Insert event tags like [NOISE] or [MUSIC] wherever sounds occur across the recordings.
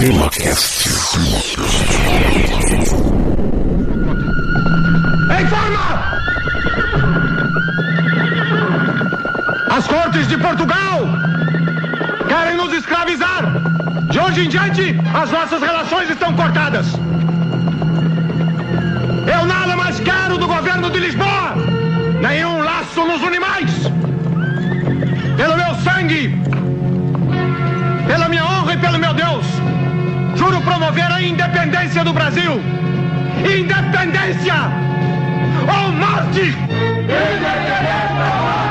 Em forma! As cortes de Portugal querem nos escravizar. De hoje em diante, as nossas relações estão cortadas. Eu nada mais quero do governo de Lisboa. Nenhum laço nos une mais. Promover a independência do Brasil. Independência ou morte! Independência!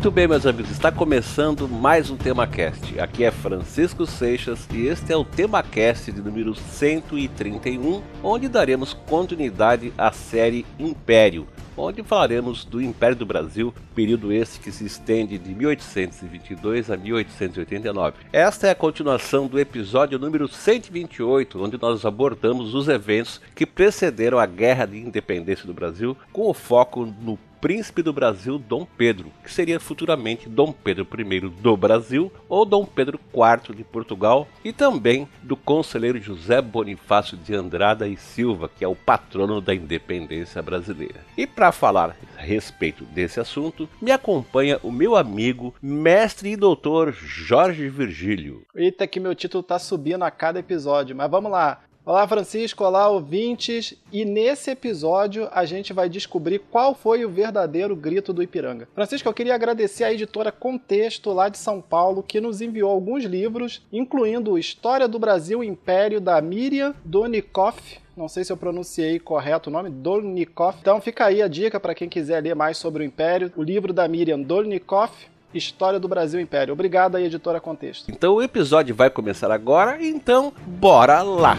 Muito bem, meus amigos, está começando mais um TemaCast. Aqui é Francisco Seixas e este é o TemaCast de número 131, onde daremos continuidade à série Império, onde falaremos do Império do Brasil, período esse que se estende de 1822 a 1889. Esta é a continuação do episódio número 128, onde nós abordamos os eventos que precederam a Guerra de Independência do Brasil, com o foco no príncipe do Brasil Dom Pedro, que seria futuramente Dom Pedro I do Brasil ou Dom Pedro IV de Portugal, e também do conselheiro José Bonifácio de Andrada e Silva, que é o patrono da independência brasileira. E para falar a respeito desse assunto, me acompanha o meu amigo, mestre e doutor Jorge Virgílio. Eita, que meu título tá subindo a cada episódio, mas vamos lá. Olá, Francisco, olá, ouvintes. E nesse episódio a gente vai descobrir qual foi o verdadeiro grito do Ipiranga. Francisco, eu queria agradecer à editora Contexto, lá de São Paulo, que nos enviou alguns livros, incluindo História do Brasil Império, da Miriam Donikoff. Não sei se eu pronunciei correto o nome, Dolnikoff. Então fica aí a dica para quem quiser ler mais sobre o Império. O livro da Miriam Dolnikoff, História do Brasil Império. Obrigado aí, editora Contexto. Então o episódio vai começar agora, então bora lá!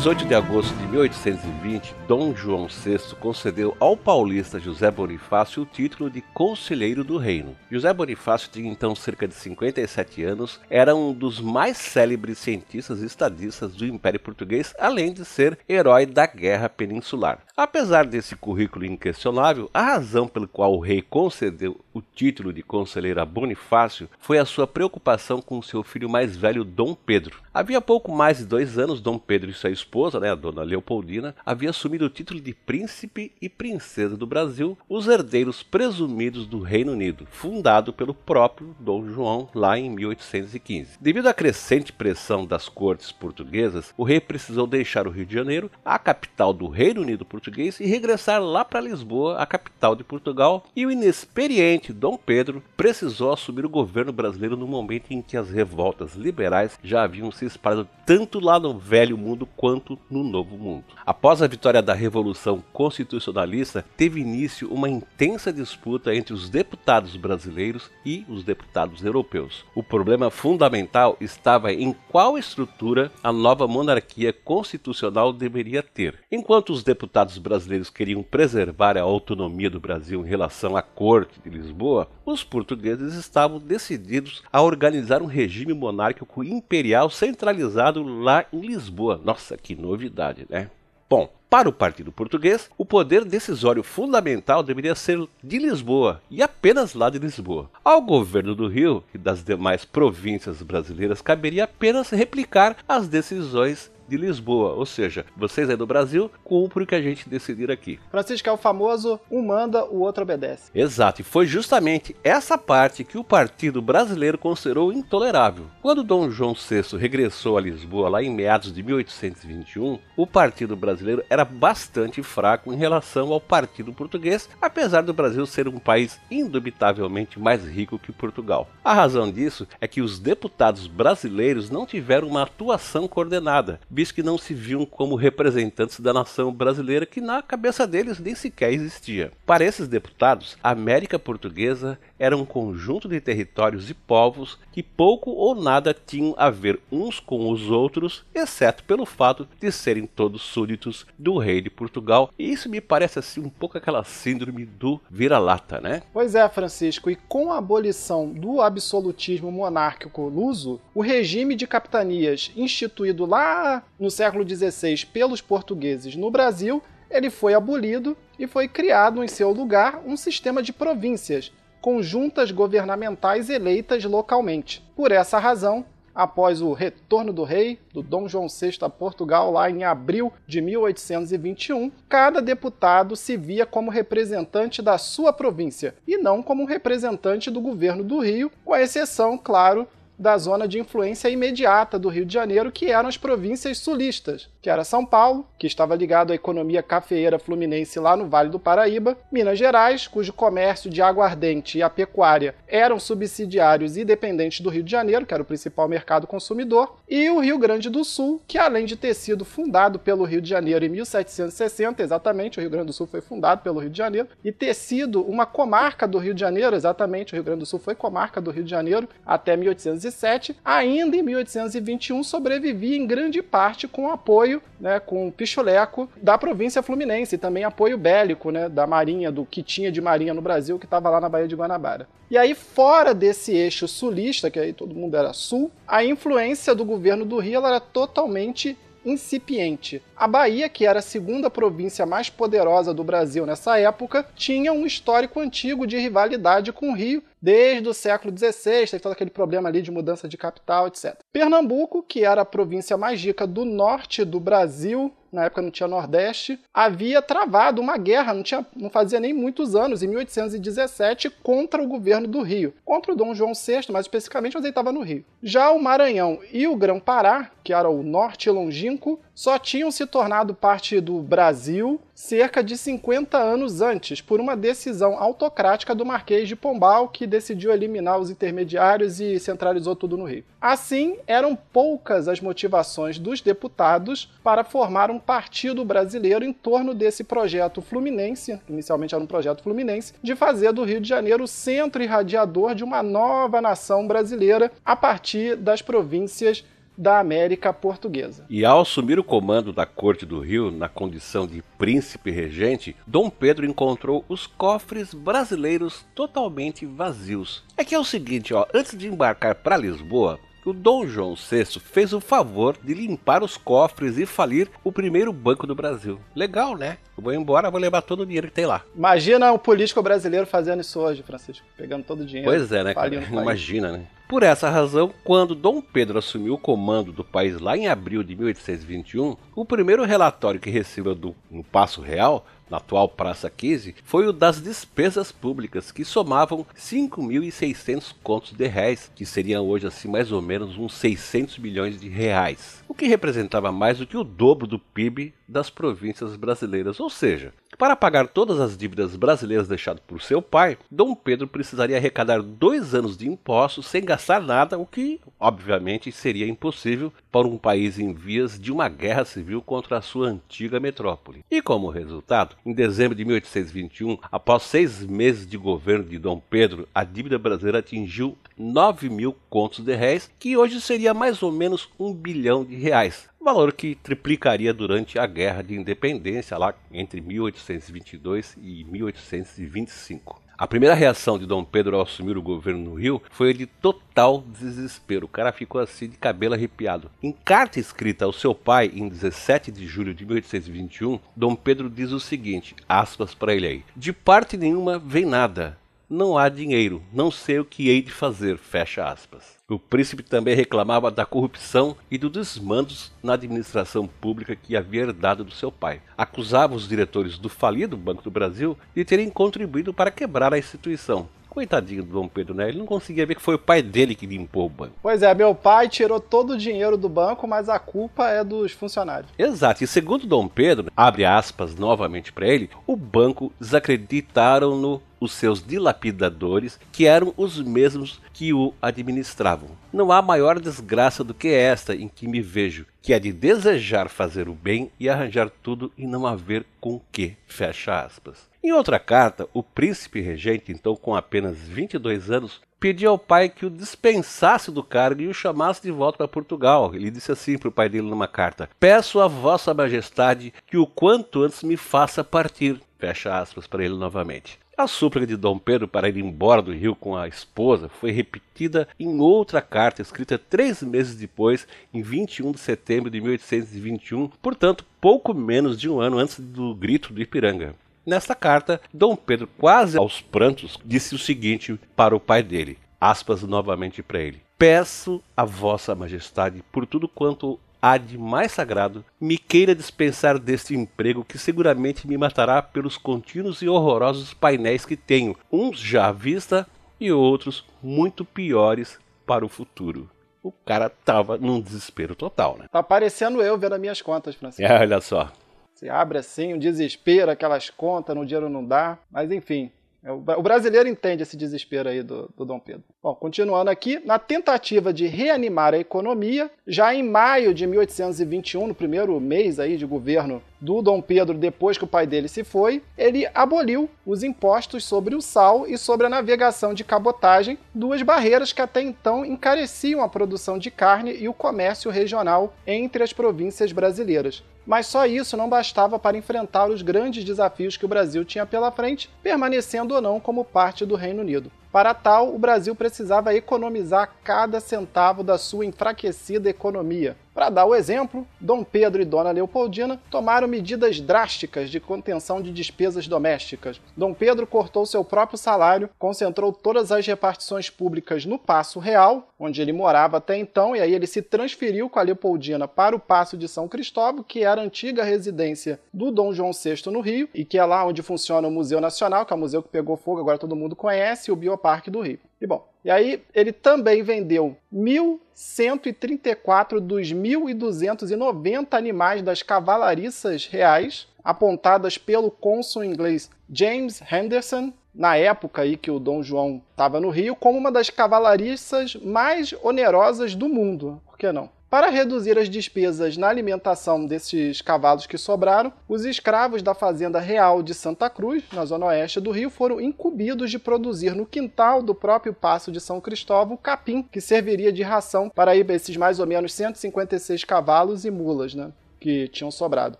18 de agosto de 1820, Dom João VI concedeu ao paulista José Bonifácio o título de Conselheiro do Reino. José Bonifácio tinha então cerca de 57 anos, era um dos mais célebres cientistas e estadistas do Império Português, além de ser herói da Guerra Peninsular. Apesar desse currículo inquestionável, a razão pela qual o rei concedeu o título de conselheiro a Bonifácio foi a sua preocupação com seu filho mais velho, Dom Pedro. Havia pouco mais de dois anos, Dom Pedro e sua esposa, né, a dona Leopoldina, haviam assumido o título de príncipe e princesa do Brasil, os herdeiros presumidos do Reino Unido, fundado pelo próprio Dom João lá em 1815. Devido à crescente pressão das cortes portuguesas, o rei precisou deixar o Rio de Janeiro, a capital do Reino Unido português, e regressar lá para Lisboa, a capital de Portugal, e o inexperiente Dom Pedro precisou assumir o governo brasileiro no momento em que as revoltas liberais já haviam se espalhado tanto lá no velho mundo quanto no novo mundo. Após a vitória da Revolução Constitucionalista, teve início uma intensa disputa entre os deputados brasileiros e os deputados europeus. O problema fundamental estava em qual estrutura a nova monarquia constitucional deveria ter. Enquanto os deputados brasileiros queriam preservar a autonomia do Brasil em relação à corte de Lisboa, os portugueses estavam decididos a organizar um regime monárquico imperial centralizado lá em Lisboa. Nossa, que novidade, né? Bom, para o Partido Português, o poder decisório fundamental deveria ser de Lisboa e apenas lá de Lisboa. Ao governo do Rio e das demais províncias brasileiras caberia apenas replicar as decisões de Lisboa, ou seja, vocês aí do Brasil cumprem o que a gente decidir aqui. Francisco é o famoso um manda, o outro obedece. Exato, e foi justamente essa parte que o Partido Brasileiro considerou intolerável. Quando Dom João VI regressou a Lisboa lá em meados de 1821, o Partido Brasileiro era bastante fraco em relação ao Partido Português, apesar do Brasil ser um país indubitavelmente mais rico que Portugal. A razão disso é que os deputados brasileiros não tiveram uma atuação coordenada, que não se viam como representantes da nação brasileira que na cabeça deles nem sequer existia. Para esses deputados, a América Portuguesa era um conjunto de territórios e povos que pouco ou nada tinham a ver uns com os outros, exceto pelo fato de serem todos súditos do rei de Portugal. E isso me parece assim um pouco aquela síndrome do vira-lata, né? Pois é, Francisco, e com a abolição do absolutismo monárquico luso, o regime de capitanias instituído lá no século XVI pelos portugueses no Brasil, ele foi abolido e foi criado em seu lugar um sistema de províncias, conjuntas governamentais eleitas localmente. Por essa razão, após o retorno do rei, do Dom João VI a Portugal, lá em abril de 1821, cada deputado se via como representante da sua província e não como representante do governo do Rio, com exceção, claro, da zona de influência imediata do Rio de Janeiro, que eram as províncias sulistas, que era São Paulo, que estava ligado à economia cafeeira fluminense lá no Vale do Paraíba, Minas Gerais, cujo comércio de aguardente e a pecuária eram subsidiários e dependentes do Rio de Janeiro, que era o principal mercado consumidor, e o Rio Grande do Sul, que além de ter sido fundado pelo Rio de Janeiro em 1760, exatamente, o Rio Grande do Sul foi fundado pelo Rio de Janeiro, e ter sido uma comarca do Rio de Janeiro, exatamente, o Rio Grande do Sul foi comarca do Rio de Janeiro até 1860, 1807, ainda em 1821 sobrevivia em grande parte com apoio, né, com o pichuleco da província fluminense, e também apoio bélico, né, da marinha, do que tinha de marinha no Brasil, que estava lá na Baía de Guanabara. E aí, fora desse eixo sulista, que aí todo mundo era sul, a influência do governo do Rio era totalmente incipiente. A Bahia, que era a segunda província mais poderosa do Brasil nessa época, tinha um histórico antigo de rivalidade com o Rio, desde o século XVI, teve todo aquele problema ali de mudança de capital, etc. Pernambuco, que era a província mais rica do norte do Brasil, na época não tinha Nordeste, havia travado uma guerra, não, tinha, não fazia nem muitos anos, em 1817, contra o governo do Rio. Contra o Dom João VI, mais especificamente, mas ele estava no Rio. Já o Maranhão e o Grão-Pará, que era o norte longínquo, só tinham se tornado parte do Brasil cerca de 50 anos antes, por uma decisão autocrática do Marquês de Pombal, que decidiu eliminar os intermediários e centralizou tudo no Rio. Assim, eram poucas as motivações dos deputados para formar um partido brasileiro em torno desse projeto fluminense, inicialmente era um projeto fluminense, de fazer do Rio de Janeiro o centro irradiador de uma nova nação brasileira a partir das províncias da América Portuguesa. E ao assumir o comando da corte do Rio, na condição de príncipe regente, Dom Pedro encontrou os cofres brasileiros totalmente vazios. É que é o seguinte, ó, antes de embarcar para Lisboa, o Dom João VI fez o favor de limpar os cofres e falir o primeiro banco do Brasil. Legal, né? Eu vou embora, vou levar todo o dinheiro que tem lá. Imagina o político brasileiro fazendo isso hoje, Francisco. Pegando todo o dinheiro. Pois é, né, cara? Imagina, né? Por essa razão, quando Dom Pedro assumiu o comando do país lá em abril de 1821, o primeiro relatório que recebeu do, no Passo Real na atual Praça 15, foi o das despesas públicas, que somavam 5.600 contos de réis, que seriam hoje assim mais ou menos uns 600 milhões de reais, o que representava mais do que o dobro do PIB das províncias brasileiras, ou seja, para pagar todas as dívidas brasileiras deixadas por seu pai, Dom Pedro precisaria arrecadar dois anos de impostos sem gastar nada, o que, obviamente, seria impossível para um país em vias de uma guerra civil contra a sua antiga metrópole. E como resultado, em dezembro de 1821, após seis meses de governo de Dom Pedro, a dívida brasileira atingiu 9 mil contos de réis, que hoje seria mais ou menos um bilhão de reais valor que triplicaria durante a Guerra de Independência lá entre 1822 e 1825. A primeira reação de Dom Pedro ao assumir o governo no Rio foi de total desespero. O cara ficou assim de cabelo arrepiado. Em carta escrita ao seu pai em 17 de julho de 1821, Dom Pedro diz o seguinte, aspas para ele aí: De parte nenhuma vem nada. Não há dinheiro, não sei o que hei de fazer, fecha aspas. O príncipe também reclamava da corrupção e do desmandos na administração pública que havia herdado do seu pai. Acusava os diretores do falido Banco do Brasil de terem contribuído para quebrar a instituição. Coitadinho do Dom Pedro, né? Ele não conseguia ver que foi o pai dele que limpou o banco. Pois é, meu pai tirou todo o dinheiro do banco, mas a culpa é dos funcionários. Exato, e segundo Dom Pedro, abre aspas novamente para ele, o banco desacreditaram-no os seus dilapidadores, que eram os mesmos que o administravam. Não há maior desgraça do que esta em que me vejo, que é de desejar fazer o bem e arranjar tudo e não haver com que. Fecha aspas. Em outra carta, o príncipe regente, então com apenas 22 anos, pediu ao pai que o dispensasse do cargo e o chamasse de volta para Portugal. Ele disse assim para o pai dele numa carta: Peço a Vossa Majestade que o quanto antes me faça partir. Fecha aspas para ele novamente. A súplica de Dom Pedro para ir embora do Rio com a esposa foi repetida em outra carta escrita três meses depois, em 21 de setembro de 1821, portanto, pouco menos de um ano antes do grito do Ipiranga. Nesta carta, Dom Pedro, quase aos prantos, disse o seguinte para o pai dele, aspas novamente para ele: Peço a Vossa Majestade por tudo quanto há de mais sagrado, me queira dispensar deste emprego que seguramente me matará pelos contínuos e horrorosos painéis que tenho, uns já à vista e outros muito piores para o futuro. O cara tava num desespero total, né? Tá parecendo eu vendo as minhas contas, Francisco. É, olha só. Você abre assim, um desespero, aquelas contas, no dinheiro não dá. Mas enfim, o brasileiro entende esse desespero aí do, do, Dom Pedro. Bom, continuando aqui, na tentativa de reanimar a economia, já em maio de 1821, no primeiro mês aí de governo do Dom Pedro, depois que o pai dele se foi, ele aboliu os impostos sobre o sal e sobre a navegação de cabotagem, duas barreiras que até então encareciam a produção de carne e o comércio regional entre as províncias brasileiras. Mas só isso não bastava para enfrentar os grandes desafios que o Brasil tinha pela frente, permanecendo ou não como parte do Reino Unido. Para tal, o Brasil precisava economizar cada centavo da sua enfraquecida economia. Para dar o exemplo, Dom Pedro e Dona Leopoldina tomaram medidas drásticas de contenção de despesas domésticas. Dom Pedro cortou seu próprio salário, concentrou todas as repartições públicas no Paço Real, onde ele morava até então, e aí ele se transferiu com a Leopoldina para o Paço de São Cristóvão, que era a antiga residência do Dom João VI no Rio, e que é lá onde funciona o Museu Nacional, que é o museu que pegou fogo, agora todo mundo conhece, e o Bioparque do Rio. E bom, e aí ele também vendeu 1.134 dos 1.290 animais das cavalariças reais, apontadas pelo cônsul inglês James Henderson, na época aí que o Dom João estava no Rio, como uma das cavalariças mais onerosas do mundo. Por que não? Para reduzir as despesas na alimentação desses cavalos que sobraram, os escravos da Fazenda Real de Santa Cruz, na zona oeste do Rio, foram incumbidos de produzir no quintal do próprio Paço de São Cristóvão capim, que serviria de ração para esses mais ou menos 156 cavalos e mulas. Né? que tinham sobrado.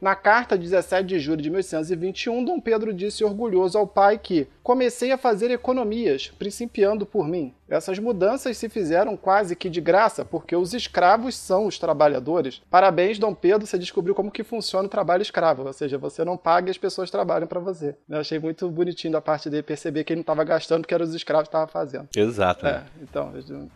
Na carta de 17 de julho de 1821, Dom Pedro disse orgulhoso ao pai que comecei a fazer economias, principiando por mim. Essas mudanças se fizeram quase que de graça, porque os escravos são os trabalhadores. Parabéns, Dom Pedro, você descobriu como que funciona o trabalho escravo, ou seja, você não paga e as pessoas trabalham para você. Eu achei muito bonitinho da parte dele perceber que ele não estava gastando porque eram os escravos que estavam fazendo. Exato. É, então,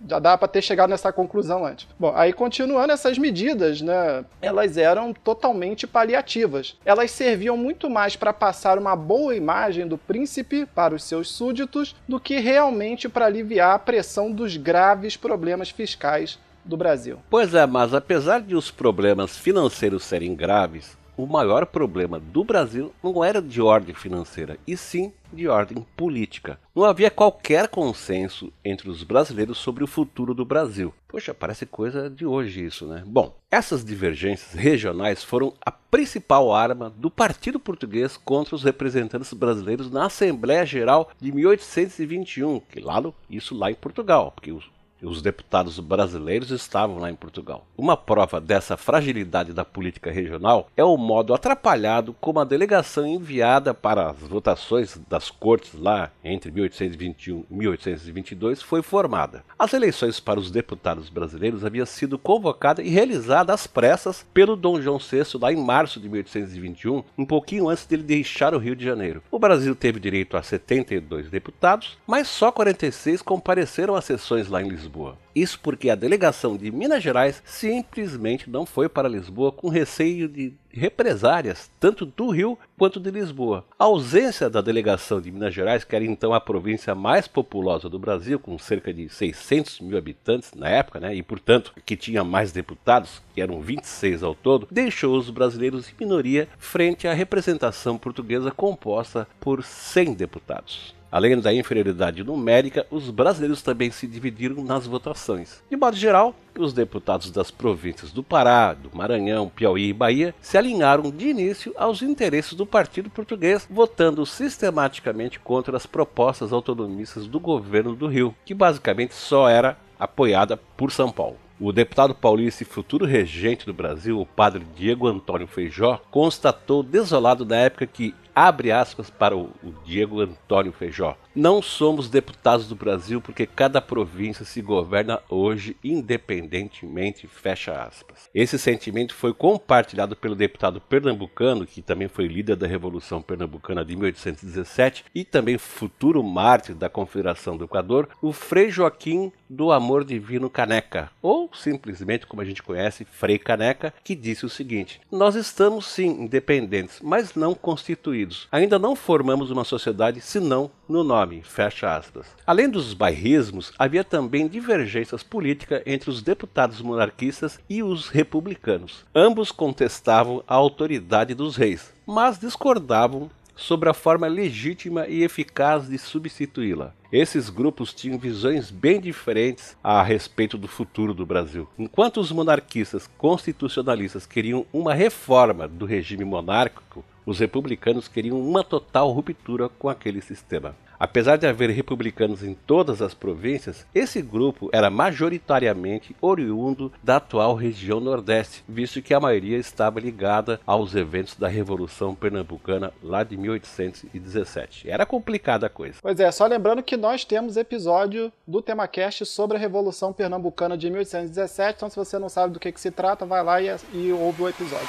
já dá para ter chegado nessa conclusão antes. Bom, aí continuando essas medidas, né, elas eram totalmente paliativas. Elas serviam muito mais para passar uma boa imagem do príncipe para os seus súditos do que realmente para aliviar pressão dos graves problemas fiscais do Brasil. Pois é, mas apesar de os problemas financeiros serem graves, o maior problema do Brasil não era de ordem financeira, e sim de ordem política. Não havia qualquer consenso entre os brasileiros sobre o futuro do Brasil. Poxa, parece coisa de hoje isso, né? Bom, essas divergências regionais foram a principal arma do Partido Português contra os representantes brasileiros na Assembleia Geral de 1821, que lá no, isso lá em Portugal, porque os os deputados brasileiros estavam lá em Portugal. Uma prova dessa fragilidade da política regional é o modo atrapalhado como a delegação enviada para as votações das cortes lá entre 1821 e 1822 foi formada. As eleições para os deputados brasileiros haviam sido convocadas e realizadas às pressas pelo Dom João VI lá em março de 1821, um pouquinho antes dele deixar o Rio de Janeiro. O Brasil teve direito a 72 deputados, mas só 46 compareceram às sessões lá em Lisboa. Lisboa. Isso porque a delegação de Minas Gerais simplesmente não foi para Lisboa com receio de represárias, tanto do Rio quanto de Lisboa. A ausência da delegação de Minas Gerais, que era então a província mais populosa do Brasil, com cerca de 600 mil habitantes na época, né, e portanto que tinha mais deputados, que eram 26 ao todo, deixou os brasileiros em minoria frente à representação portuguesa composta por 100 deputados. Além da inferioridade numérica, os brasileiros também se dividiram nas votações. De modo geral, os deputados das províncias do Pará, do Maranhão, Piauí e Bahia se alinharam de início aos interesses do Partido Português, votando sistematicamente contra as propostas autonomistas do governo do Rio, que basicamente só era apoiada por São Paulo. O deputado paulista e futuro regente do Brasil, o padre Diego Antônio Feijó, constatou desolado na época que abre aspas para o, Diego Antônio Feijó. Não somos deputados do Brasil porque cada província se governa hoje independentemente, fecha aspas. Esse sentimento foi compartilhado pelo deputado pernambucano, que também foi líder da Revolução Pernambucana de 1817 e também futuro mártir da Confederação do Equador, o Frei Joaquim do Amor Divino Caneca, ou simplesmente como a gente conhece, Frei Caneca, que disse o seguinte: Nós estamos sim independentes, mas não constituídos Unidos. Ainda não formamos uma sociedade senão no nome, fecha aspas. Além dos bairrismos, havia também divergências políticas entre os deputados monarquistas e os republicanos. Ambos contestavam a autoridade dos reis, mas discordavam sobre a forma legítima e eficaz de substituí-la. Esses grupos tinham visões bem diferentes a respeito do futuro do Brasil. Enquanto os monarquistas constitucionalistas queriam uma reforma do regime monárquico, os republicanos queriam uma total ruptura com aquele sistema. Apesar de haver republicanos em todas as províncias, esse grupo era majoritariamente oriundo da atual região Nordeste, visto que a maioria estava ligada aos eventos da Revolução Pernambucana lá de 1817. Era complicada a coisa. Pois é, só lembrando que nós temos episódio do TemaCast sobre a Revolução Pernambucana de 1817, então se você não sabe do que, que se trata, vai lá e, e ouve o episódio.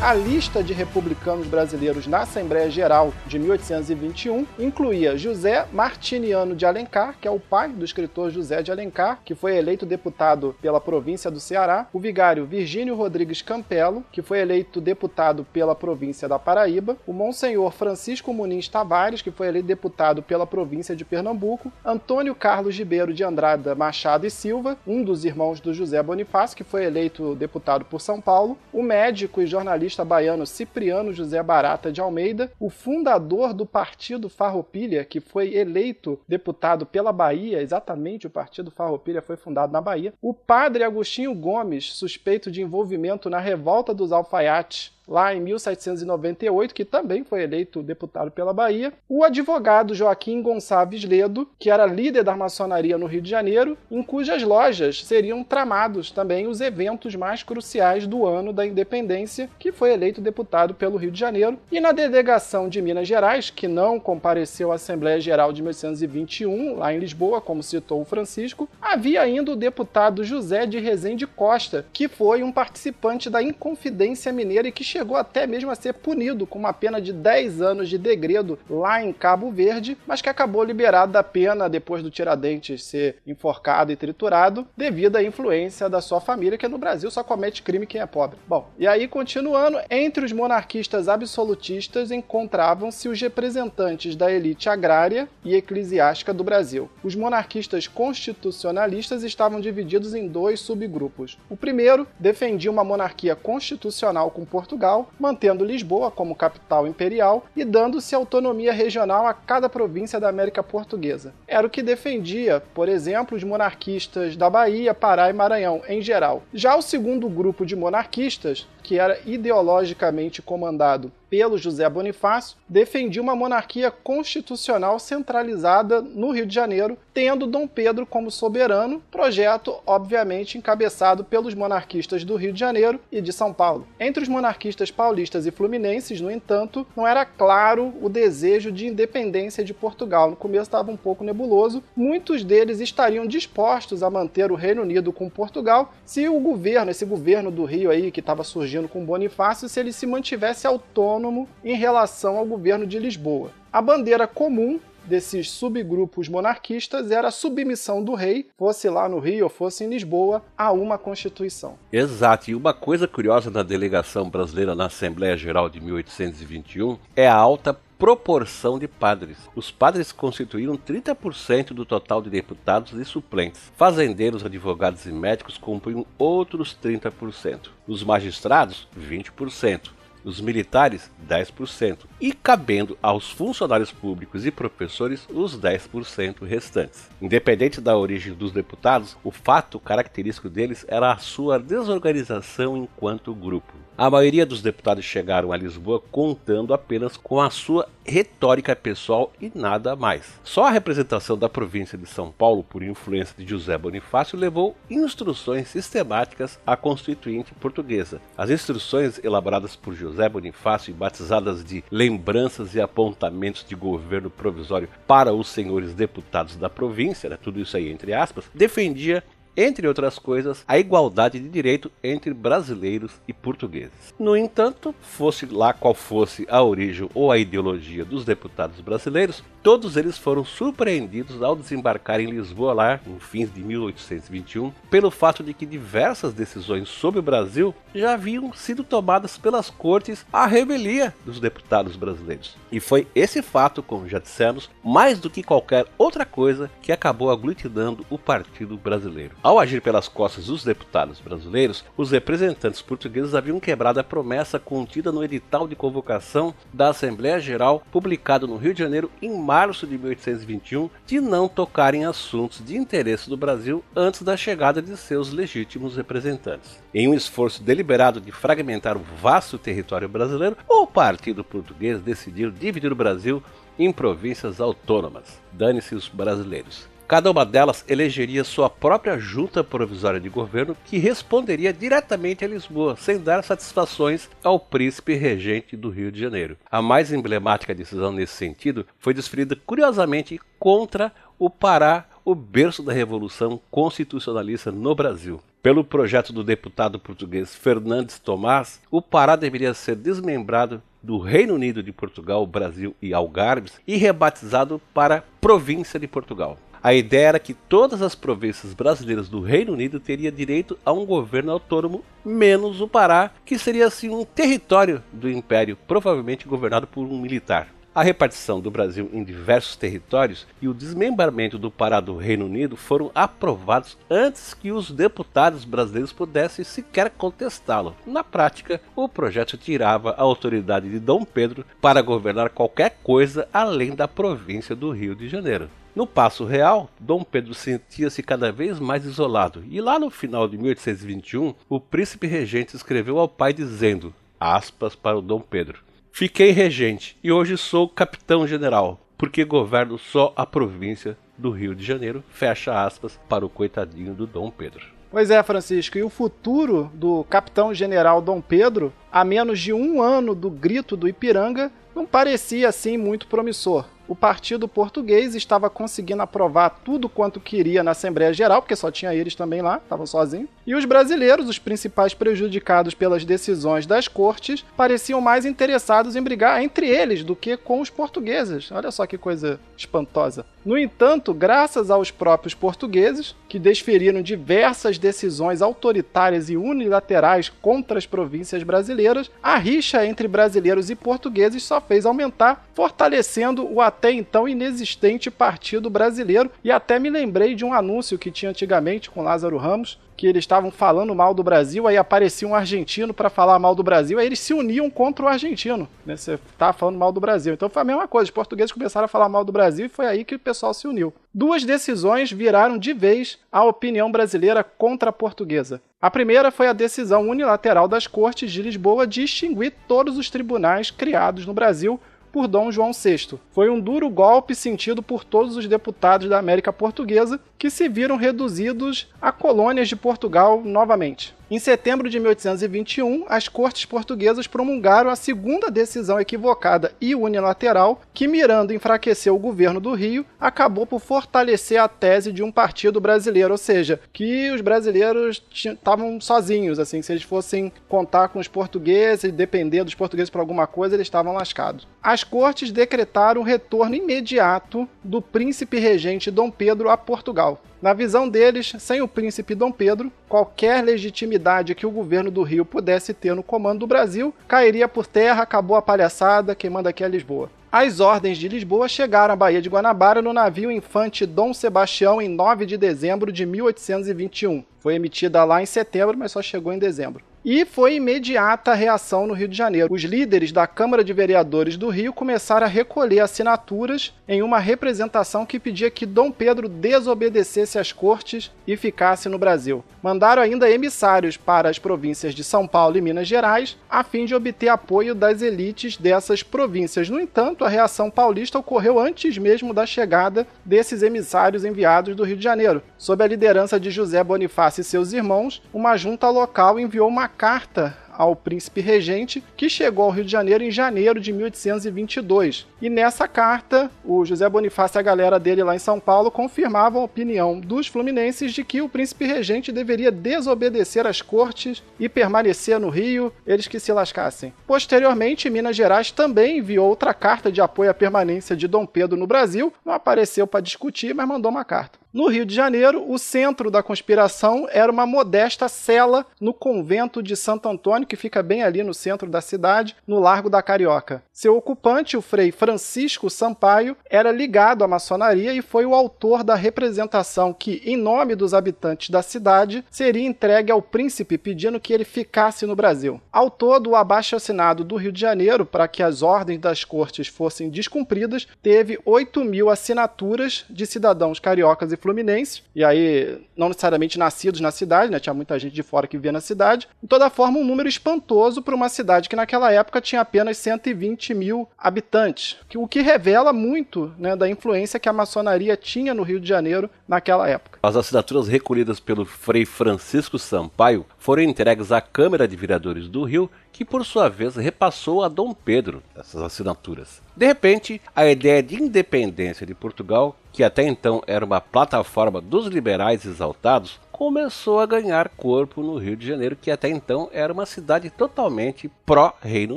A lista de republicanos brasileiros na Assembleia Geral de 1821 incluía José Martiniano de Alencar, que é o pai do escritor José de Alencar, que foi eleito deputado pela província do Ceará, o vigário Virgínio Rodrigues Campelo, que foi eleito deputado pela província da Paraíba, o monsenhor Francisco Muniz Tavares, que foi eleito deputado pela província de Pernambuco, Antônio Carlos Ribeiro de Andrada Machado e Silva, um dos irmãos do José Bonifácio, que foi eleito deputado por São Paulo, o médico e jornalista baiano Cipriano José Barata de Almeida, o fundador do Partido Farroupilha, que foi eleito deputado pela Bahia, exatamente o Partido Farroupilha foi fundado na Bahia, o padre Agostinho Gomes, suspeito de envolvimento na revolta dos alfaiates lá em 1798, que também foi eleito deputado pela Bahia, o advogado Joaquim Gonçalves Ledo, que era líder da maçonaria no Rio de Janeiro, em cujas lojas seriam tramados também os eventos mais cruciais do ano da independência, que foi eleito deputado pelo Rio de Janeiro, e na delegação de Minas Gerais, que não compareceu à Assembleia Geral de 1821, lá em Lisboa, como citou o Francisco, havia ainda o deputado José de Rezende Costa, que foi um participante da Inconfidência Mineira e que chegou até mesmo a ser punido com uma pena de 10 anos de degredo lá em Cabo Verde, mas que acabou liberado da pena depois do Tiradentes ser enforcado e triturado, devido à influência da sua família, que no Brasil só comete crime quem é pobre. Bom, e aí continuando, entre os monarquistas absolutistas encontravam-se os representantes da elite agrária e eclesiástica do Brasil. Os monarquistas constitucionalistas estavam divididos em dois subgrupos. O primeiro defendia uma monarquia constitucional com Portugal Portugal, mantendo Lisboa como capital imperial e dando-se autonomia regional a cada província da América Portuguesa. Era o que defendia, por exemplo, os monarquistas da Bahia, Pará e Maranhão em geral. Já o segundo grupo de monarquistas, que era ideologicamente comandado pelo José Bonifácio, defendia uma monarquia constitucional centralizada no Rio de Janeiro, tendo Dom Pedro como soberano, projeto obviamente encabeçado pelos monarquistas do Rio de Janeiro e de São Paulo. Entre os monarquistas paulistas e fluminenses, no entanto, não era claro o desejo de independência de Portugal. No começo estava um pouco nebuloso. Muitos deles estariam dispostos a manter o Reino Unido com Portugal se o governo, esse governo do Rio aí que estava surgindo com Bonifácio, se ele se mantivesse autônomo em relação ao governo de Lisboa. A bandeira comum desses subgrupos monarquistas era a submissão do rei, fosse lá no Rio ou fosse em Lisboa, a uma Constituição. Exato, e uma coisa curiosa na delegação brasileira na Assembleia Geral de 1821 é a alta proporção de padres. Os padres constituíram 30% do total de deputados e suplentes. Fazendeiros, advogados e médicos compunham outros 30%. Os magistrados, 20% os militares 10% e cabendo aos funcionários públicos e professores os 10% restantes. Independente da origem dos deputados, o fato característico deles era a sua desorganização enquanto grupo. A maioria dos deputados chegaram a Lisboa contando apenas com a sua retórica pessoal e nada mais. Só a representação da província de São Paulo, por influência de José Bonifácio, levou instruções sistemáticas à Constituinte portuguesa. As instruções elaboradas por José Bonifácio e batizadas de lembranças e apontamentos de governo provisório para os senhores deputados da província, né, tudo isso aí entre aspas, defendia entre outras coisas, a igualdade de direito entre brasileiros e portugueses. No entanto, fosse lá qual fosse a origem ou a ideologia dos deputados brasileiros, todos eles foram surpreendidos ao desembarcar em Lisboa lá em fins de 1821, pelo fato de que diversas decisões sobre o Brasil já haviam sido tomadas pelas cortes à revelia dos deputados brasileiros. E foi esse fato, como já dissemos, mais do que qualquer outra coisa que acabou aglutinando o Partido Brasileiro. Ao agir pelas costas dos deputados brasileiros, os representantes portugueses haviam quebrado a promessa contida no edital de convocação da Assembleia Geral, publicado no Rio de Janeiro em março de 1821, de não tocar em assuntos de interesse do Brasil antes da chegada de seus legítimos representantes. Em um esforço deliberado de fragmentar o vasto território brasileiro, o Partido Português decidiu dividir o Brasil em províncias autônomas. Dane-se os brasileiros. Cada uma delas elegeria sua própria junta provisória de governo que responderia diretamente a Lisboa, sem dar satisfações ao príncipe regente do Rio de Janeiro. A mais emblemática decisão nesse sentido foi desferida curiosamente contra o Pará, o berço da Revolução Constitucionalista no Brasil. Pelo projeto do deputado português Fernandes Tomás, o Pará deveria ser desmembrado do Reino Unido de Portugal, Brasil e Algarves e rebatizado para Província de Portugal. A ideia era que todas as províncias brasileiras do Reino Unido teriam direito a um governo autônomo, menos o Pará, que seria assim um território do Império, provavelmente governado por um militar. A repartição do Brasil em diversos territórios e o desmembramento do Pará do Reino Unido foram aprovados antes que os deputados brasileiros pudessem sequer contestá-lo. Na prática, o projeto tirava a autoridade de Dom Pedro para governar qualquer coisa além da província do Rio de Janeiro. No Passo Real, Dom Pedro sentia-se cada vez mais isolado, e lá no final de 1821, o príncipe regente escreveu ao pai dizendo, aspas para o Dom Pedro, Fiquei regente e hoje sou capitão-general, porque governo só a província do Rio de Janeiro, fecha aspas para o coitadinho do Dom Pedro. Pois é, Francisco, e o futuro do capitão-general Dom Pedro, a menos de um ano do grito do Ipiranga, não parecia assim muito promissor o partido português estava conseguindo aprovar tudo quanto queria na Assembleia Geral, porque só tinha eles também lá, estavam sozinhos. E os brasileiros, os principais prejudicados pelas decisões das cortes, pareciam mais interessados em brigar entre eles do que com os portugueses. Olha só que coisa espantosa. No entanto, graças aos próprios portugueses, que desferiram diversas decisões autoritárias e unilaterais contra as províncias brasileiras, a rixa entre brasileiros e portugueses só fez aumentar, fortalecendo o até então inexistente Partido Brasileiro. E até me lembrei de um anúncio que tinha antigamente com Lázaro Ramos, que eles estavam falando mal do Brasil, aí aparecia um argentino para falar mal do Brasil, aí eles se uniam contra o argentino. Né? Você tá falando mal do Brasil. Então foi a mesma coisa, os portugueses começaram a falar mal do Brasil e foi aí que o pessoal se uniu. Duas decisões viraram de vez a opinião brasileira contra a portuguesa. A primeira foi a decisão unilateral das cortes de Lisboa de extinguir todos os tribunais criados no Brasil por Dom João VI. Foi um duro golpe sentido por todos os deputados da América Portuguesa que se viram reduzidos a colônias de Portugal novamente. Em setembro de 1821, as cortes portuguesas promulgaram a segunda decisão equivocada e unilateral que, mirando enfraquecer o governo do Rio, acabou por fortalecer a tese de um partido brasileiro, ou seja, que os brasileiros estavam sozinhos, assim, se eles fossem contar com os portugueses e depender dos portugueses para alguma coisa, eles estavam lascados. As cortes decretaram o retorno imediato do príncipe regente Dom Pedro a Portugal. Na visão deles, sem o príncipe Dom Pedro, qualquer legitimidade que o governo do Rio pudesse ter no comando do Brasil cairia por terra, acabou a palhaçada, quem manda aqui é Lisboa. As ordens de Lisboa chegaram à Baía de Guanabara no navio Infante Dom Sebastião em 9 de dezembro de 1821. Foi emitida lá em setembro, mas só chegou em dezembro. E foi imediata a reação no Rio de Janeiro. Os líderes da Câmara de Vereadores do Rio começaram a recolher assinaturas em uma representação que pedia que Dom Pedro desobedecesse às cortes e ficasse no Brasil. Mandaram ainda emissários para as províncias de São Paulo e Minas Gerais, a fim de obter apoio das elites dessas províncias. No entanto, a reação paulista ocorreu antes mesmo da chegada desses emissários enviados do Rio de Janeiro. Sob a liderança de José Bonifácio e seus irmãos, uma junta local enviou uma carta ao príncipe regente, que chegou ao Rio de Janeiro em janeiro de 1822. E nessa carta, o José Bonifácio e a galera dele lá em São Paulo confirmavam a opinião dos fluminenses de que o príncipe regente deveria desobedecer às cortes e permanecer no Rio, eles que se lascassem. Posteriormente, Minas Gerais também enviou outra carta de apoio à permanência de Dom Pedro no Brasil, não apareceu para discutir, mas mandou uma carta. No Rio de Janeiro, o centro da conspiração era uma modesta cela no convento de Santo Antônio, que fica bem ali no centro da cidade, no Largo da Carioca. Seu ocupante, o frei Francisco Sampaio, era ligado à maçonaria e foi o autor da representação que, em nome dos habitantes da cidade, seria entregue ao príncipe pedindo que ele ficasse no Brasil. Ao todo, o abaixo-assinado do Rio de Janeiro, para que as ordens das cortes fossem descumpridas, teve 8 mil assinaturas de cidadãos cariocas e fluminenses, e aí não necessariamente nascidos na cidade, né? Tinha muita gente de fora que via na cidade. De toda forma, um número espantoso para uma cidade que naquela época tinha apenas 120 mil habitantes, o que revela muito né, da influência que a maçonaria tinha no Rio de Janeiro naquela época. As assinaturas recolhidas pelo Frei Francisco Sampaio foram entregues à Câmara de Vereadores do Rio, que por sua vez repassou a Dom Pedro essas assinaturas. De repente, a ideia de independência de Portugal, que até então era uma plataforma dos liberais exaltados, começou a ganhar corpo no Rio de Janeiro, que até então era uma cidade totalmente pró-Reino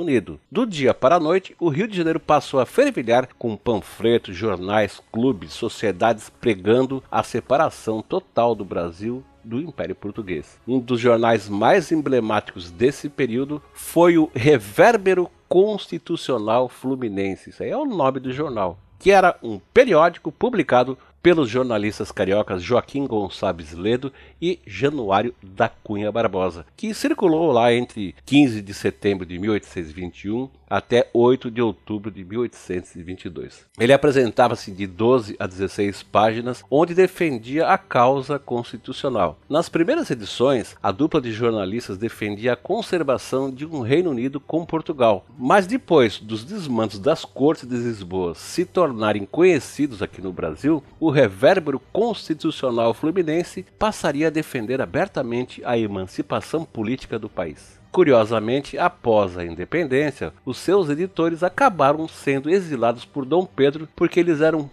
Unido. Do dia para a noite, o Rio de Janeiro passou a fervilhar com panfletos, jornais, clubes, sociedades pregando a separação total do Brasil do Império Português. Um dos jornais mais emblemáticos desse período foi o Revérbero Constitucional Fluminense. Isso aí é o nome do jornal, que era um periódico publicado pelos jornalistas cariocas Joaquim Gonçalves Ledo e Januário da Cunha Barbosa, que circulou lá entre 15 de setembro de 1821 até 8 de outubro de 1822. Ele apresentava-se de 12 a 16 páginas, onde defendia a causa constitucional. Nas primeiras edições, a dupla de jornalistas defendia a conservação de um Reino Unido com Portugal, mas depois dos desmandos das cortes de Lisboa se tornarem conhecidos aqui no Brasil, o revérbero constitucional fluminense passaria a defender abertamente a emancipação política do país. Curiosamente, após a independência, os seus editores acabaram sendo exilados por Dom Pedro porque eles eram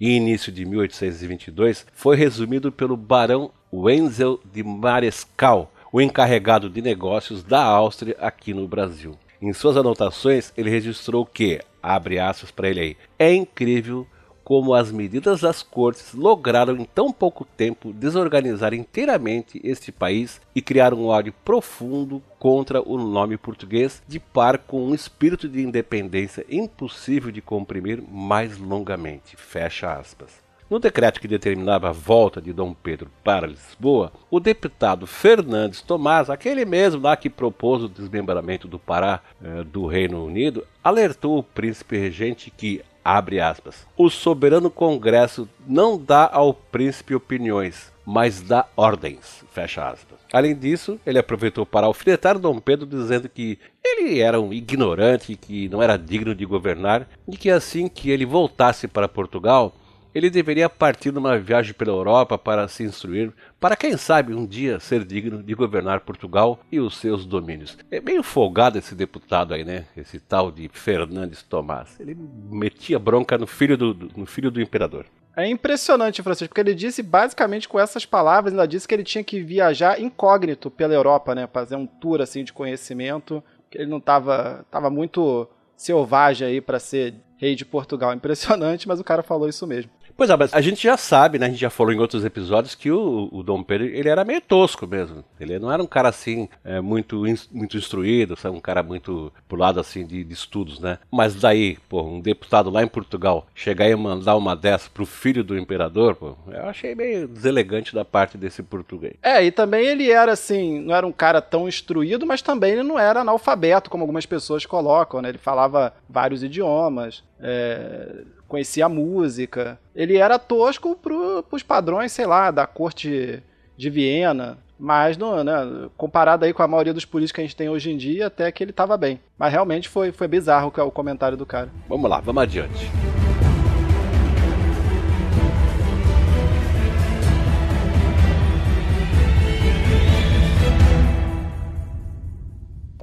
liberais demais. Pois o Dom Pedro era liberal peronomútil? Só liberal contra os outros, cara? Sim, o resultado das arbitrariedades das cortes em Lisboa sobre a população do Rio em fins de 1821 e início de 1822 foi resumido pelo barão Wenzel de Marescal, o encarregado de negócios da Áustria aqui no Brasil. Em suas anotações, ele registrou que, abre aspas para ele aí, é incrível como as medidas das cortes lograram em tão pouco tempo desorganizar inteiramente este país e criar um ódio profundo contra o nome português, de par com um espírito de independência impossível de comprimir mais longamente. Fecha aspas. No decreto que determinava a volta de Dom Pedro para Lisboa, o deputado Fernandes Tomás, aquele mesmo lá que propôs o desmembramento do Pará eh, do Reino Unido, alertou o príncipe regente que abre aspas. O soberano congresso não dá ao príncipe opiniões, mas dá ordens, fecha aspas. Além disso, ele aproveitou para alfinetar Dom Pedro dizendo que ele era um ignorante, que não era digno de governar e que assim que ele voltasse para Portugal, ele deveria partir numa viagem pela Europa para se instruir, para quem sabe um dia ser digno de governar Portugal e os seus domínios. É meio folgado esse deputado aí, né? Esse tal de Fernandes Tomás. Ele metia bronca no filho do, no filho do imperador. É impressionante, Francisco, porque ele disse basicamente com essas palavras, ainda disse que ele tinha que viajar incógnito pela Europa, né? Fazer um tour assim de conhecimento, que ele não estava tava muito selvagem aí para ser rei de Portugal. [LAUGHS] Impressionante, mas o cara falou isso mesmo. Pois é, mas a gente já sabe, né? A gente já falou em outros episódios que o, o Dom Pedro ele era meio tosco mesmo. Ele não era um cara assim é, muito, muito instruído, sabe? um cara muito pro lado assim de, de, estudos, né? Mas daí, pô, um deputado lá em Portugal chegar e mandar uma dessa pro filho do imperador, pô, eu achei meio deselegante da parte desse português. É, e também ele era assim, não era um cara tão instruído, mas também ele não era analfabeto, como algumas pessoas colocam, né? Ele falava vários idiomas. É, conhecia a música. Ele era tosco para os padrões, sei lá, da corte de Viena. Mas, não, né, comparado aí com a maioria dos políticos que a gente tem hoje em dia, até que ele estava bem. Mas realmente foi, foi bizarro o comentário do cara. Vamos lá, vamos adiante.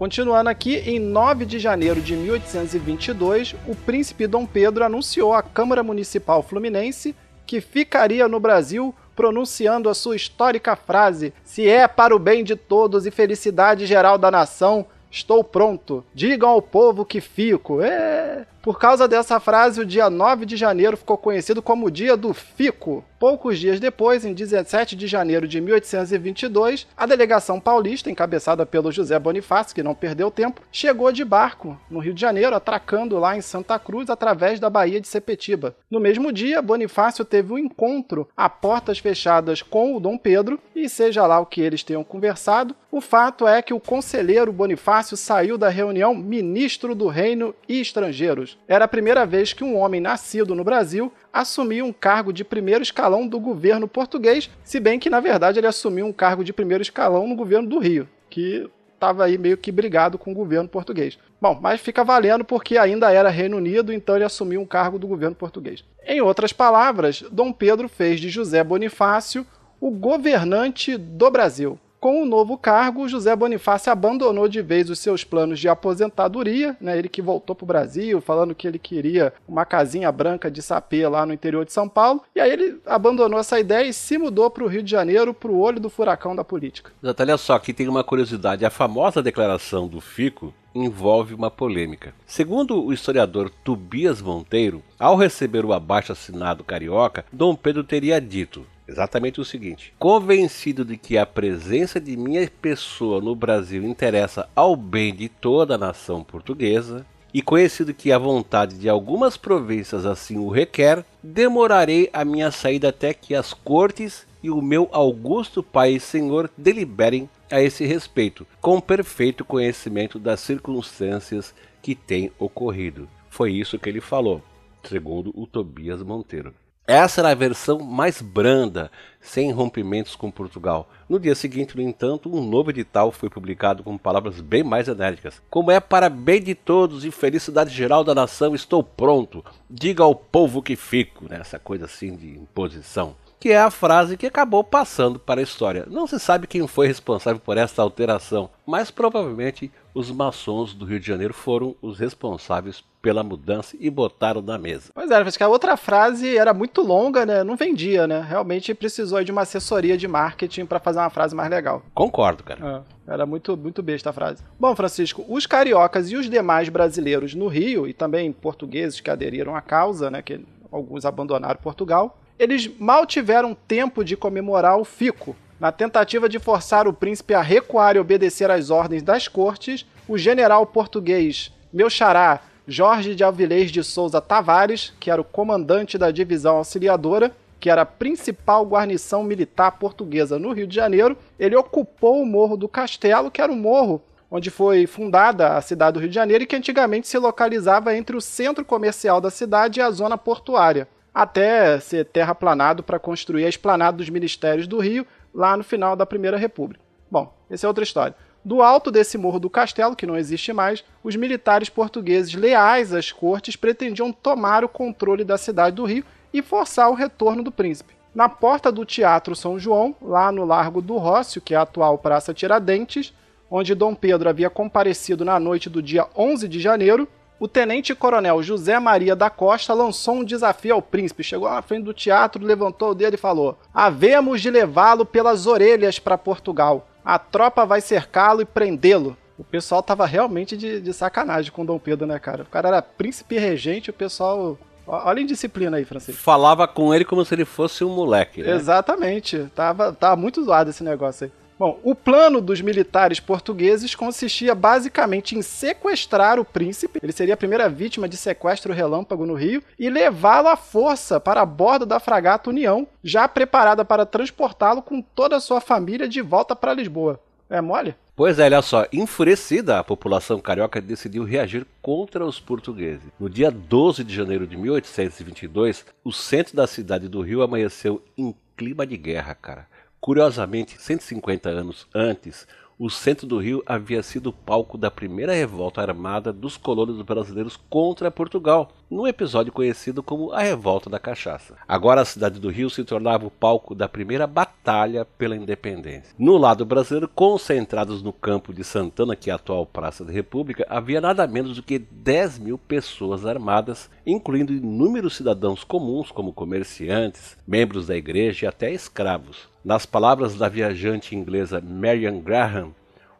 Continuando aqui, em 9 de janeiro de 1822, o príncipe Dom Pedro anunciou à Câmara Municipal Fluminense que ficaria no Brasil pronunciando a sua histórica frase: Se é para o bem de todos e felicidade geral da nação, estou pronto. Digam ao povo que fico. É. Por causa dessa frase, o dia 9 de janeiro ficou conhecido como o Dia do Fico. Poucos dias depois, em 17 de janeiro de 1822, a delegação paulista, encabeçada pelo José Bonifácio, que não perdeu tempo, chegou de barco no Rio de Janeiro, atracando lá em Santa Cruz através da Baía de Sepetiba. No mesmo dia, Bonifácio teve um encontro a portas fechadas com o Dom Pedro, e seja lá o que eles tenham conversado, o fato é que o conselheiro Bonifácio saiu da reunião ministro do Reino e Estrangeiros. Era a primeira vez que um homem nascido no Brasil assumia um cargo de primeiro escalão do governo português, se bem que na verdade ele assumiu um cargo de primeiro escalão no governo do Rio, que estava aí meio que brigado com o governo português. Bom, mas fica valendo porque ainda era Reino Unido, então ele assumiu um cargo do governo português. Em outras palavras, Dom Pedro fez de José Bonifácio o governante do Brasil. Com o novo cargo, José Bonifácio abandonou de vez os seus planos de aposentadoria, né? ele que voltou para o Brasil, falando que ele queria uma casinha branca de sapê lá no interior de São Paulo, e aí ele abandonou essa ideia e se mudou para o Rio de Janeiro, para o olho do furacão da política. Exato, olha só, aqui tem uma curiosidade, a famosa declaração do Fico envolve uma polêmica. Segundo o historiador Tobias Monteiro, ao receber o abaixo assinado carioca, Dom Pedro teria dito: exatamente o seguinte: convencido de que a presença de minha pessoa no Brasil interessa ao bem de toda a nação portuguesa, e conhecido que a vontade de algumas províncias assim o requer, demorarei a minha saída até que as cortes e o meu augusto pai e senhor deliberem a esse respeito, com perfeito conhecimento das circunstâncias que têm ocorrido. Foi isso que ele falou, segundo o Tobias Monteiro. Essa era a versão mais branda, sem rompimentos com Portugal. No dia seguinte, no entanto, um novo edital foi publicado com palavras bem mais enérgicas. Como é para bem de todos e felicidade geral da nação, estou pronto. Diga ao povo que fico, né? coisa assim de imposição que é a frase que acabou passando para a história. Não se sabe quem foi responsável por essa alteração, mas provavelmente os maçons do Rio de Janeiro foram os responsáveis pela mudança e botaram na mesa. Pois é, que a outra frase era muito longa, né? Não vendia, né? Realmente precisou de uma assessoria de marketing para fazer uma frase mais legal. Concordo, cara. É, era muito, muito besta a frase. Bom, Francisco, os cariocas e os demais brasileiros no Rio, e também portugueses que aderiram à causa, né? Que alguns abandonaram Portugal, eles mal tiveram tempo de comemorar o fico. Na tentativa de forçar o príncipe a recuar e obedecer às ordens das cortes, o general português, meu xará, Jorge de Alvilés de Souza Tavares, que era o comandante da divisão auxiliadora, que era a principal guarnição militar portuguesa no Rio de Janeiro, ele ocupou o Morro do Castelo, que era um morro onde foi fundada a cidade do Rio de Janeiro e que antigamente se localizava entre o centro comercial da cidade e a zona portuária, até ser terraplanado para construir a esplanada dos ministérios do Rio lá no final da Primeira República. Bom, essa é outra história. Do alto desse morro do castelo, que não existe mais, os militares portugueses leais às cortes pretendiam tomar o controle da cidade do Rio e forçar o retorno do príncipe. Na porta do Teatro São João, lá no Largo do Rócio, que é a atual Praça Tiradentes, onde Dom Pedro havia comparecido na noite do dia 11 de janeiro, o tenente-coronel José Maria da Costa lançou um desafio ao príncipe. Chegou na frente do teatro, levantou o dedo e falou: Havemos de levá-lo pelas orelhas para Portugal. A tropa vai cercá-lo e prendê-lo. O pessoal tava realmente de, de sacanagem com Dom Pedro, né, cara? O cara era príncipe regente, o pessoal Olha a indisciplina aí, Francisco. Falava com ele como se ele fosse um moleque, né? Exatamente. Tava, tava muito zoado esse negócio aí. Bom, o plano dos militares portugueses consistia basicamente em sequestrar o príncipe, ele seria a primeira vítima de sequestro relâmpago no Rio, e levá-lo à força para a bordo da fragata União, já preparada para transportá-lo com toda a sua família de volta para Lisboa. É mole? Pois é, olha só, enfurecida, a população carioca decidiu reagir contra os portugueses. No dia 12 de janeiro de 1822, o centro da cidade do Rio amanheceu em clima de guerra, cara. Curiosamente, 150 anos antes, o centro do Rio havia sido palco da primeira revolta armada dos colonos brasileiros contra Portugal, num episódio conhecido como a Revolta da Cachaça. Agora a cidade do Rio se tornava o palco da primeira batalha pela independência. No lado brasileiro, concentrados no campo de Santana, que é a atual Praça da República, havia nada menos do que 10 mil pessoas armadas, incluindo inúmeros cidadãos comuns, como comerciantes, membros da igreja e até escravos. Nas palavras da viajante inglesa Marian Graham,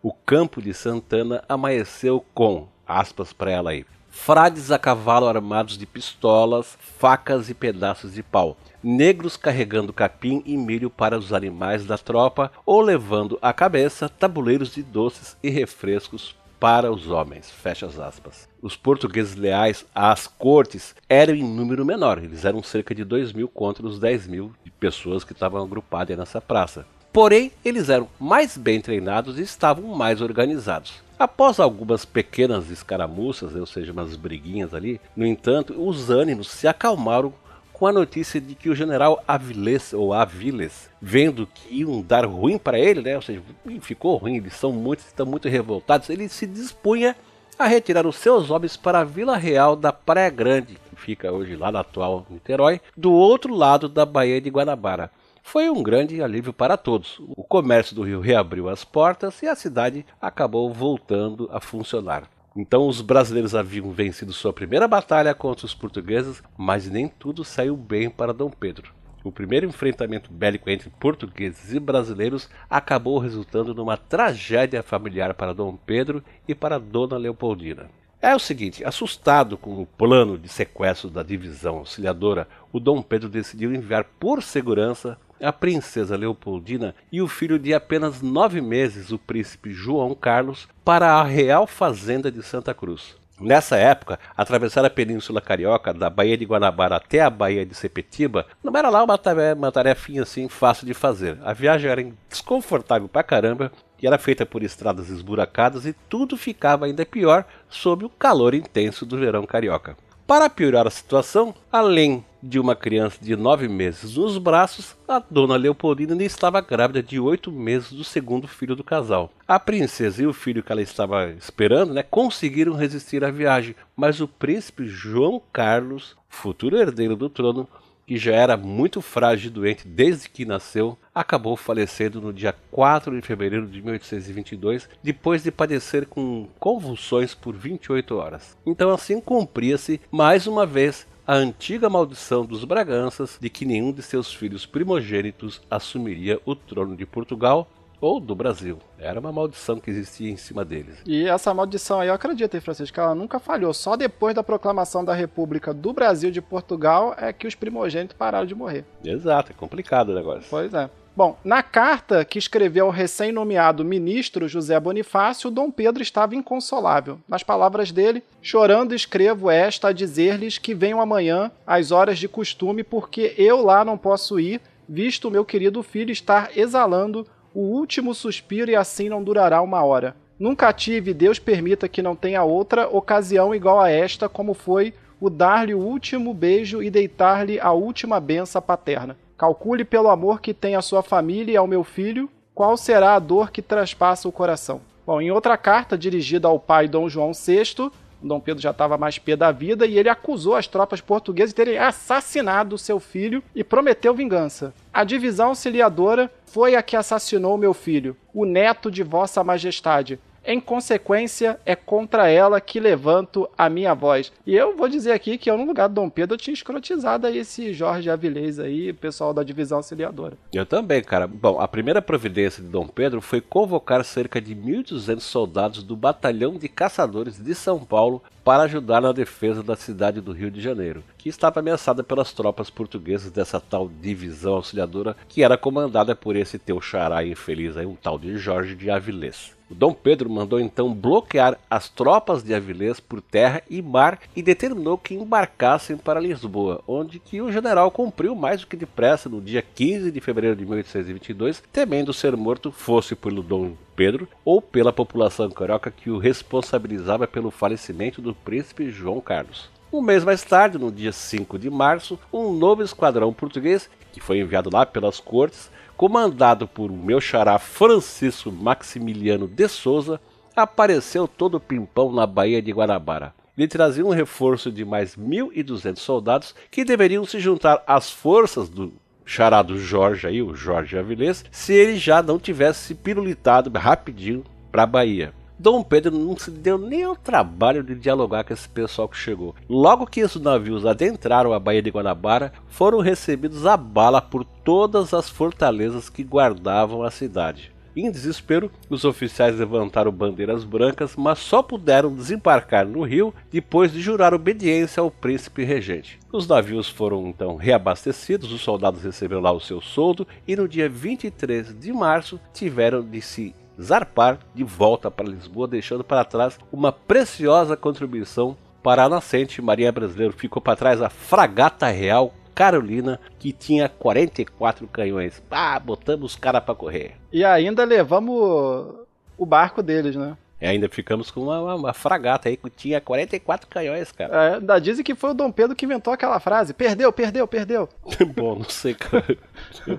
o campo de Santana amanheceu com, aspas para ela aí, frades a cavalo armados de pistolas, facas e pedaços de pau, negros carregando capim e milho para os animais da tropa ou levando à cabeça tabuleiros de doces e refrescos para os homens. Fecha as aspas. Os portugueses leais às cortes eram em número menor, eles eram cerca de 2 mil contra os 10 mil de pessoas que estavam agrupadas nessa praça. Porém, eles eram mais bem treinados e estavam mais organizados. Após algumas pequenas escaramuças, ou seja, umas briguinhas ali, no entanto, os ânimos se acalmaram com a notícia de que o general Aviles, ou Aviles, vendo que iam dar ruim para ele, né, ou seja, ficou ruim, eles são muito, estão muito revoltados, ele se dispunha a retirar os seus homens para a Vila Real da Praia Grande, que fica hoje lá na atual Niterói, do outro lado da Baía de Guanabara. Foi um grande alívio para todos. O comércio do Rio reabriu as portas e a cidade acabou voltando a funcionar. Então os brasileiros haviam vencido sua primeira batalha contra os portugueses, mas nem tudo saiu bem para Dom Pedro. O primeiro enfrentamento bélico entre portugueses e brasileiros acabou resultando numa tragédia familiar para Dom Pedro e para Dona Leopoldina. É o seguinte, assustado com o plano de sequestro da divisão auxiliadora, o Dom Pedro decidiu enviar por segurança a princesa Leopoldina e o filho de apenas nove meses, o príncipe João Carlos, para a Real Fazenda de Santa Cruz. Nessa época, atravessar a Península Carioca, da Baía de Guanabara até a Baía de Sepetiba, não era lá uma, uma tarefinha assim fácil de fazer. A viagem era desconfortável pra caramba e era feita por estradas esburacadas e tudo ficava ainda pior sob o calor intenso do verão carioca. Para piorar a situação, além de uma criança de nove meses nos braços, a dona Leopoldina ainda estava grávida de oito meses do segundo filho do casal. A princesa e o filho que ela estava esperando né, conseguiram resistir à viagem, mas o príncipe João Carlos, futuro herdeiro do trono, que já era muito frágil e doente desde que nasceu, acabou falecendo no dia 4 de fevereiro de 1822, depois de padecer com convulsões por 28 horas. Então assim cumpria-se mais uma vez a antiga maldição dos Braganças de que nenhum de seus filhos primogênitos assumiria o trono de Portugal ou do Brasil. Era uma maldição que existia em cima deles. E essa maldição aí, eu acredito, hein, Francisco, ela nunca falhou. Só depois da proclamação da República do Brasil de Portugal é que os primogênitos pararam de morrer. Exato, é complicado o negócio. Pois é. Bom, na carta que escreveu ao recém-nomeado ministro José Bonifácio, Dom Pedro estava inconsolável. Nas palavras dele, chorando escrevo esta a dizer-lhes que venham amanhã às horas de costume, porque eu lá não posso ir, visto o meu querido filho estar exalando o último suspiro e assim não durará uma hora. Nunca tive, Deus permita que não tenha outra ocasião igual a esta, como foi o dar-lhe o último beijo e deitar-lhe a última benção paterna. Calcule pelo amor que tem à sua família e ao meu filho, qual será a dor que traspassa o coração. Bom, em outra carta dirigida ao pai Dom João VI, Dom Pedro já estava mais pé da vida e ele acusou as tropas portuguesas de terem assassinado seu filho e prometeu vingança. A divisão auxiliadora foi a que assassinou meu filho, o neto de Vossa Majestade, em consequência, é contra ela que levanto a minha voz. E eu vou dizer aqui que eu, no lugar do Dom Pedro, tinha escrotizado aí esse Jorge Avilés aí, pessoal da divisão auxiliadora. Eu também, cara. Bom, a primeira providência de Dom Pedro foi convocar cerca de 1.200 soldados do Batalhão de Caçadores de São Paulo para ajudar na defesa da cidade do Rio de Janeiro, que estava ameaçada pelas tropas portuguesas dessa tal divisão auxiliadora que era comandada por esse teu xará infeliz aí, um tal de Jorge de Avilés. O Dom Pedro mandou então bloquear as tropas de Avilés por terra e mar e determinou que embarcassem para Lisboa, onde que o general cumpriu mais do que depressa no dia 15 de fevereiro de 1822, temendo ser morto fosse pelo Dom Pedro ou pela população carioca que o responsabilizava pelo falecimento do príncipe João Carlos. Um mês mais tarde, no dia 5 de março, um novo esquadrão português, que foi enviado lá pelas cortes, comandado por meu xará Francisco Maximiliano de Souza, apareceu todo pimpão na Baía de Guanabara. Ele trazia um reforço de mais 1.200 soldados que deveriam se juntar às forças do charado Jorge aí, o Jorge Avilés, se ele já não tivesse pirulitado rapidinho para a Bahia. Dom Pedro não se deu nem o trabalho de dialogar com esse pessoal que chegou. Logo que esses navios adentraram a Baía de Guanabara, foram recebidos a bala por todas as fortalezas que guardavam a cidade. Em desespero, os oficiais levantaram bandeiras brancas, mas só puderam desembarcar no rio depois de jurar obediência ao príncipe regente. Os navios foram então reabastecidos, os soldados receberam lá o seu soldo e no dia 23 de março tiveram de se zarpar de volta para Lisboa, deixando para trás uma preciosa contribuição para a nascente Marinha Brasileira. Ficou para trás a Fragata Real Carolina, que tinha 44 canhões. Ah, botamos os caras para correr. E ainda levamos o barco deles, né? E ainda ficamos com uma, uma, fragata aí que tinha 44 canhões, cara. É, ainda dizem que foi o Dom Pedro que inventou aquela frase: perdeu, perdeu, perdeu. [LAUGHS] Bom, não sei, cara.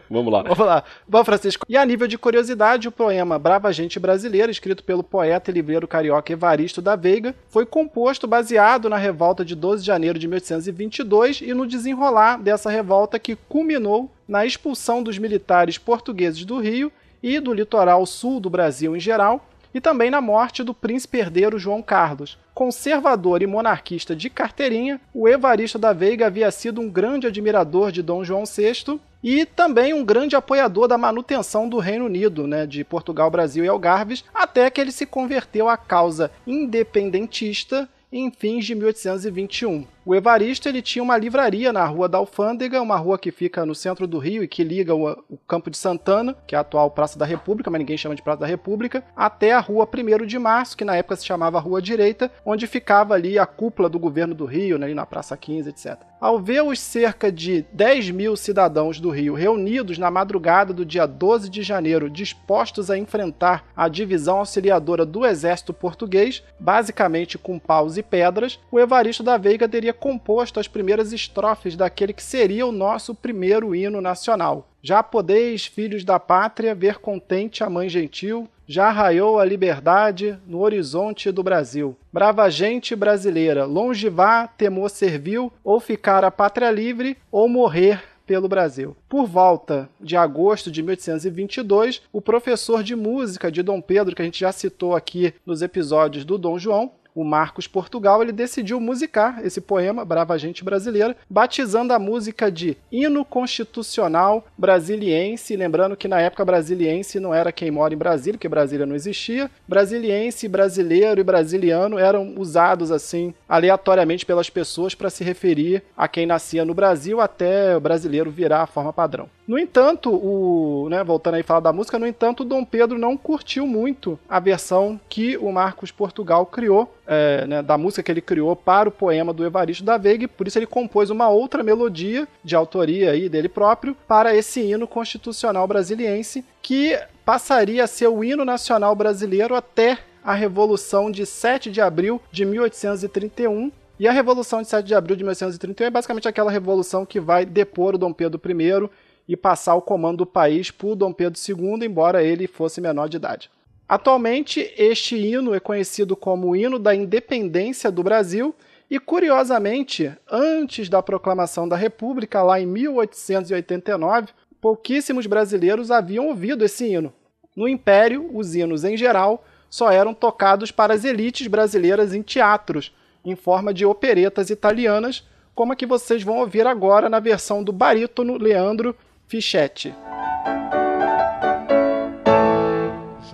Vamos lá. Vamos lá. Bom, Francisco. E a nível de curiosidade, o poema Brava Gente Brasileira, escrito pelo poeta e livreiro carioca Evaristo da Veiga, foi composto baseado na revolta de 12 de janeiro de 1822 e no desenrolar dessa revolta que culminou na expulsão dos militares portugueses do Rio e do litoral sul do Brasil em geral e também na morte do príncipe herdeiro João Carlos. Conservador e monarquista de carteirinha, o Evaristo da Veiga havia sido um grande admirador de Dom João VI e também um grande apoiador da manutenção do Reino Unido, né, de Portugal, Brasil e Algarves, até que ele se converteu à causa independentista em fins de 1821. O Evaristo ele tinha uma livraria na Rua da Alfândega, uma rua que fica no centro do Rio e que liga o, o, Campo de Santana, que é a atual Praça da República, mas ninguém chama de Praça da República, até a Rua 1 de Março, que na época se chamava Rua Direita, onde ficava ali a cúpula do governo do Rio, né, ali na Praça 15, etc. Ao ver os cerca de 10 mil cidadãos do Rio reunidos na madrugada do dia 12 de janeiro, dispostos a enfrentar a divisão auxiliadora do exército português, basicamente com paus e pedras, o Evaristo da Veiga teria composto as primeiras estrofes daquele que seria o nosso primeiro hino nacional. Já podeis, filhos da pátria, ver contente a mãe gentil, já raiou a liberdade no horizonte do Brasil. Brava gente brasileira, longe vá, temor servil, ou ficar a pátria livre, ou morrer pelo Brasil. Por volta de agosto de 1822, o professor de música de Dom Pedro, que a gente já citou aqui nos episódios do Dom João, o Marcos Portugal, ele decidiu musicar esse poema, Brava Gente Brasileira, batizando a música de Hino Constitucional Brasiliense, lembrando que na época brasiliense não era quem mora em Brasília, porque Brasília não existia. Brasiliense, brasileiro e brasiliano eram usados assim aleatoriamente pelas pessoas para se referir a quem nascia no Brasil até o brasileiro virar a forma padrão. No entanto, o, né, voltando aí a falar da música, no entanto, Dom Pedro não curtiu muito a versão que o Marcos Portugal criou, é, né, da música que ele criou para o poema do Evaristo da Veiga, por isso ele compôs uma outra melodia de autoria aí dele próprio para esse hino constitucional brasiliense, que passaria a ser o hino nacional brasileiro até a Revolução de 7 de abril de 1831. E a Revolução de 7 de abril de 1831 é basicamente aquela revolução que vai depor o Dom Pedro I e passar o comando do país para o Dom Pedro II, embora ele fosse menor de idade. Atualmente, este hino é conhecido como o hino da independência do Brasil e, curiosamente, antes da proclamação da República, lá em 1889, pouquíssimos brasileiros haviam ouvido esse hino. No Império, os hinos em geral só eram tocados para as elites brasileiras em teatros, em forma de operetas italianas, como a que vocês vão ouvir agora na versão do barítono Leandro Fischetti.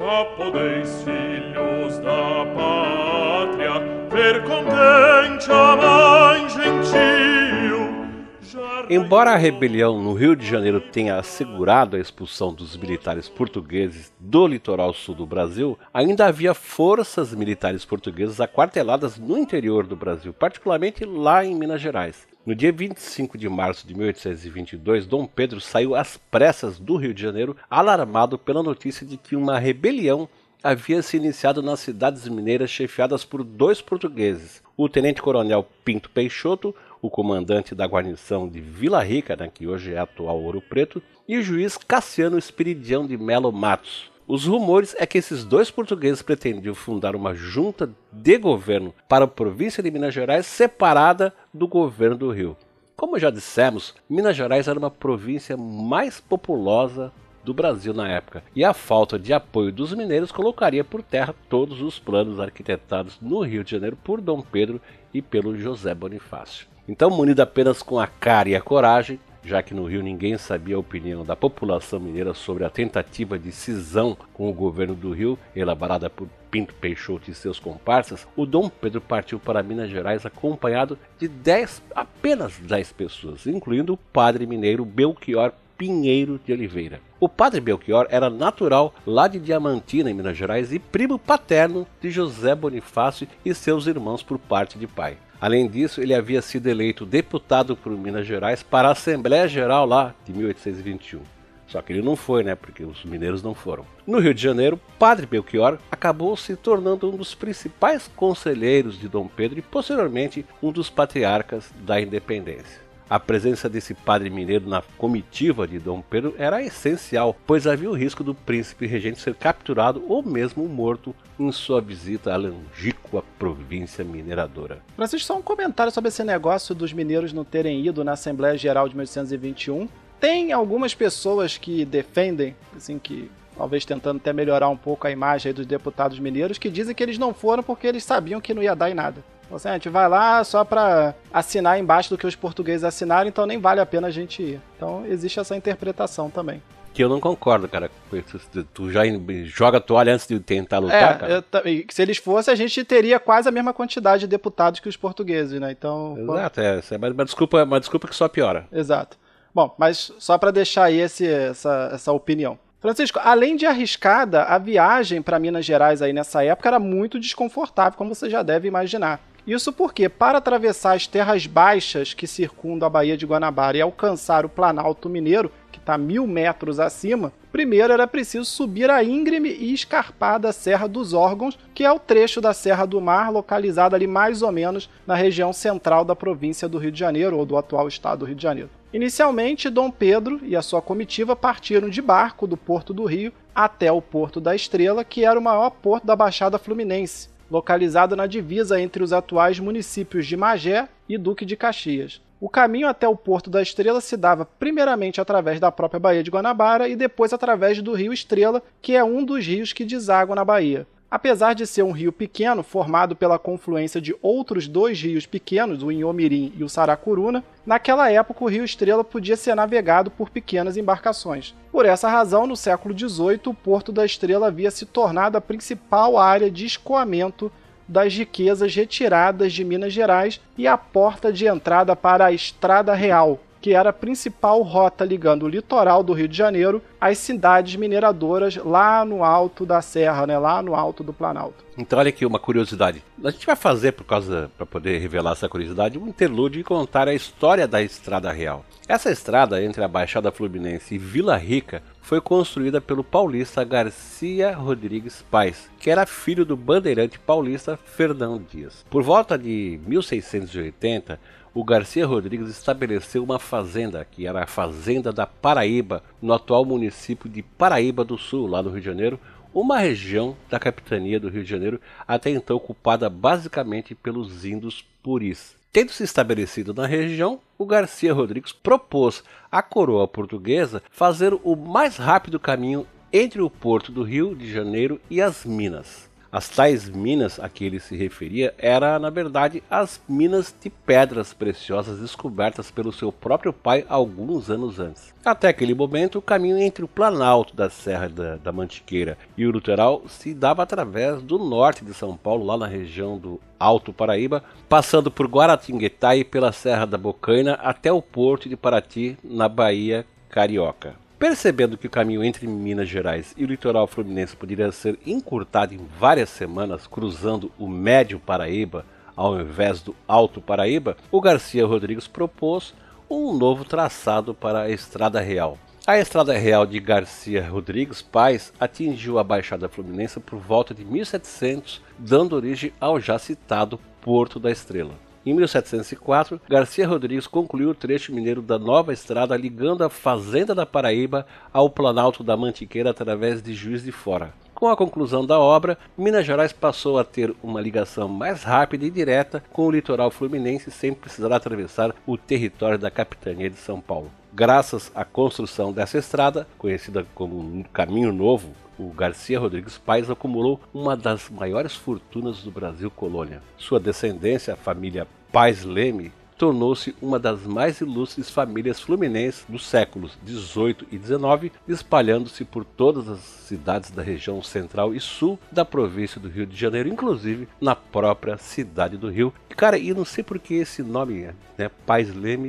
Sapo deis filius da patria, per contentiam Embora a rebelião no Rio de Janeiro tenha assegurado a expulsão dos militares portugueses do litoral sul do Brasil, ainda havia forças militares portuguesas aquarteladas no interior do Brasil, particularmente lá em Minas Gerais. No dia 25 de março de 1822, Dom Pedro saiu às pressas do Rio de Janeiro, alarmado pela notícia de que uma rebelião havia se iniciado nas cidades mineiras chefiadas por dois portugueses, o tenente-coronel Pinto Peixoto, o comandante da guarnição de Vila Rica, né, que hoje é atual Ouro Preto, e o juiz Cassiano Espiridião de Melo Matos. Os rumores é que esses dois portugueses pretendiam fundar uma junta de governo para a província de Minas Gerais separada do governo do Rio. Como já dissemos, Minas Gerais era uma província mais populosa do Brasil na época, e a falta de apoio dos mineiros colocaria por terra todos os planos arquitetados no Rio de Janeiro por Dom Pedro e pelo José Bonifácio. Então, munido apenas com a cara e a coragem, já que no Rio ninguém sabia a opinião da população mineira sobre a tentativa de cisão com o governo do Rio, elaborada por Pinto Peixoto e seus comparsas, o Dom Pedro partiu para Minas Gerais acompanhado de 10, apenas 10 pessoas, incluindo o padre mineiro Belchior Pinheiro de Oliveira. O padre Belchior era natural lá de Diamantina, em Minas Gerais, e primo paterno de José Bonifácio e seus irmãos por parte de pai. Além disso, ele havia sido eleito deputado por Minas Gerais para a Assembleia Geral lá de 1821. Só que ele não foi, né? Porque os mineiros não foram. No Rio de Janeiro, Padre Belchior acabou se tornando um dos principais conselheiros de Dom Pedro e posteriormente um dos patriarcas da independência. A presença desse padre mineiro na comitiva de Dom Pedro era essencial, pois havia o risco do príncipe regente ser capturado ou mesmo morto em sua visita à longínqua província mineradora. Francisco, só um comentário sobre esse negócio dos mineiros não terem ido na Assembleia Geral de 1821. Tem algumas pessoas que defendem, assim, que talvez tentando até melhorar um pouco a imagem dos deputados mineiros, que dizem que eles não foram porque eles sabiam que não ia dar em nada. Assim, a gente vai lá só para assinar embaixo do que os portugueses assinaram, então nem vale a pena a gente ir. Então existe essa interpretação também. Que eu não concordo, cara. Tu já joga a toalha antes de tentar lutar, é, cara. Eu, se eles fossem, a gente teria quase a mesma quantidade de deputados que os portugueses, né? Então. Exato, é, é uma, desculpa, uma desculpa que só piora. Exato. Bom, mas só para deixar aí esse, essa, essa opinião. Francisco, além de arriscada, a viagem para Minas Gerais aí nessa época era muito desconfortável, como você já deve imaginar. Isso porque, para atravessar as terras baixas que circundam a Baía de Guanabara e alcançar o Planalto Mineiro, que está mil metros acima, primeiro era preciso subir a íngreme e escarpada Serra dos Órgãos, que é o trecho da Serra do Mar, localizada ali mais ou menos na região central da província do Rio de Janeiro, ou do atual estado do Rio de Janeiro. Inicialmente, Dom Pedro e a sua comitiva partiram de barco do Porto do Rio até o Porto da Estrela, que era o maior porto da Baixada Fluminense, localizado na divisa entre os atuais municípios de Magé e Duque de Caxias. O caminho até o Porto da Estrela se dava primeiramente através da própria Baía de Guanabara e depois através do Rio Estrela, que é um dos rios que desaguam na Bahia. Apesar de ser um rio pequeno, formado pela confluência de outros dois rios pequenos, o Inhomirim e o Saracuruna, naquela época o rio Estrela podia ser navegado por pequenas embarcações. Por essa razão, no século XVIII, o Porto da Estrela havia se tornado a principal área de escoamento das riquezas retiradas de Minas Gerais e a porta de entrada para a Estrada Real, que era a principal rota ligando o litoral do Rio de Janeiro às cidades mineradoras lá no alto da serra, né, lá no alto do Planalto. Então olha aqui uma curiosidade. A gente vai fazer por causa para poder revelar essa curiosidade um interlúdio e contar a história da Estrada Real. Essa estrada entre a Baixada Fluminense e Vila Rica foi construída pelo paulista Garcia Rodrigues Paes, que era filho do bandeirante paulista Fernão Dias. Por volta de 1680, o Garcia Rodrigues estabeleceu uma fazenda, que era a Fazenda da Paraíba, no atual município de Paraíba do Sul, lá no Rio de Janeiro, uma região da capitania do Rio de Janeiro até então ocupada basicamente pelos índios puris. Tendo se estabelecido na região, o Garcia Rodrigues propôs à coroa portuguesa fazer o mais rápido caminho entre o porto do Rio de Janeiro e as Minas. As tais minas a que ele se referia eram, na verdade, as minas de pedras preciosas descobertas pelo seu próprio pai alguns anos antes. Até aquele momento, o caminho entre o planalto da Serra da, da Mantiqueira e o litoral se dava através do norte de São Paulo, lá na região do Alto Paraíba, passando por Guaratinguetá e pela Serra da Bocaina até o porto de Paraty, na Bahia Carioca. Percebendo que o caminho entre Minas Gerais e o litoral fluminense poderia ser encurtado em várias semanas, cruzando o Médio Paraíba ao invés do Alto Paraíba, o Garcia Rodrigues propôs um novo traçado para a Estrada Real. A Estrada Real de Garcia Rodrigues Paz atingiu a Baixada Fluminense por volta de 1700, dando origem ao já citado Porto da Estrela. Em 1704, Garcia Rodrigues concluiu o trecho mineiro da nova estrada ligando a Fazenda da Paraíba ao Planalto da Mantiqueira através de Juiz de Fora. Com a conclusão da obra, Minas Gerais passou a ter uma ligação mais rápida e direta com o litoral fluminense sem precisar atravessar o território da capitania de São Paulo. Graças à construção dessa estrada, conhecida como Caminho Novo, o Garcia Rodrigues Paes acumulou uma das maiores fortunas do Brasil colônia. Sua descendência, a família Paes Leme, tornou-se uma das mais ilustres famílias fluminenses dos séculos 18 e 19, espalhando-se por todas as cidades da região central e sul da província do Rio de Janeiro, inclusive na própria cidade do Rio. Cara, e não sei por que esse nome, né, Paes Leme,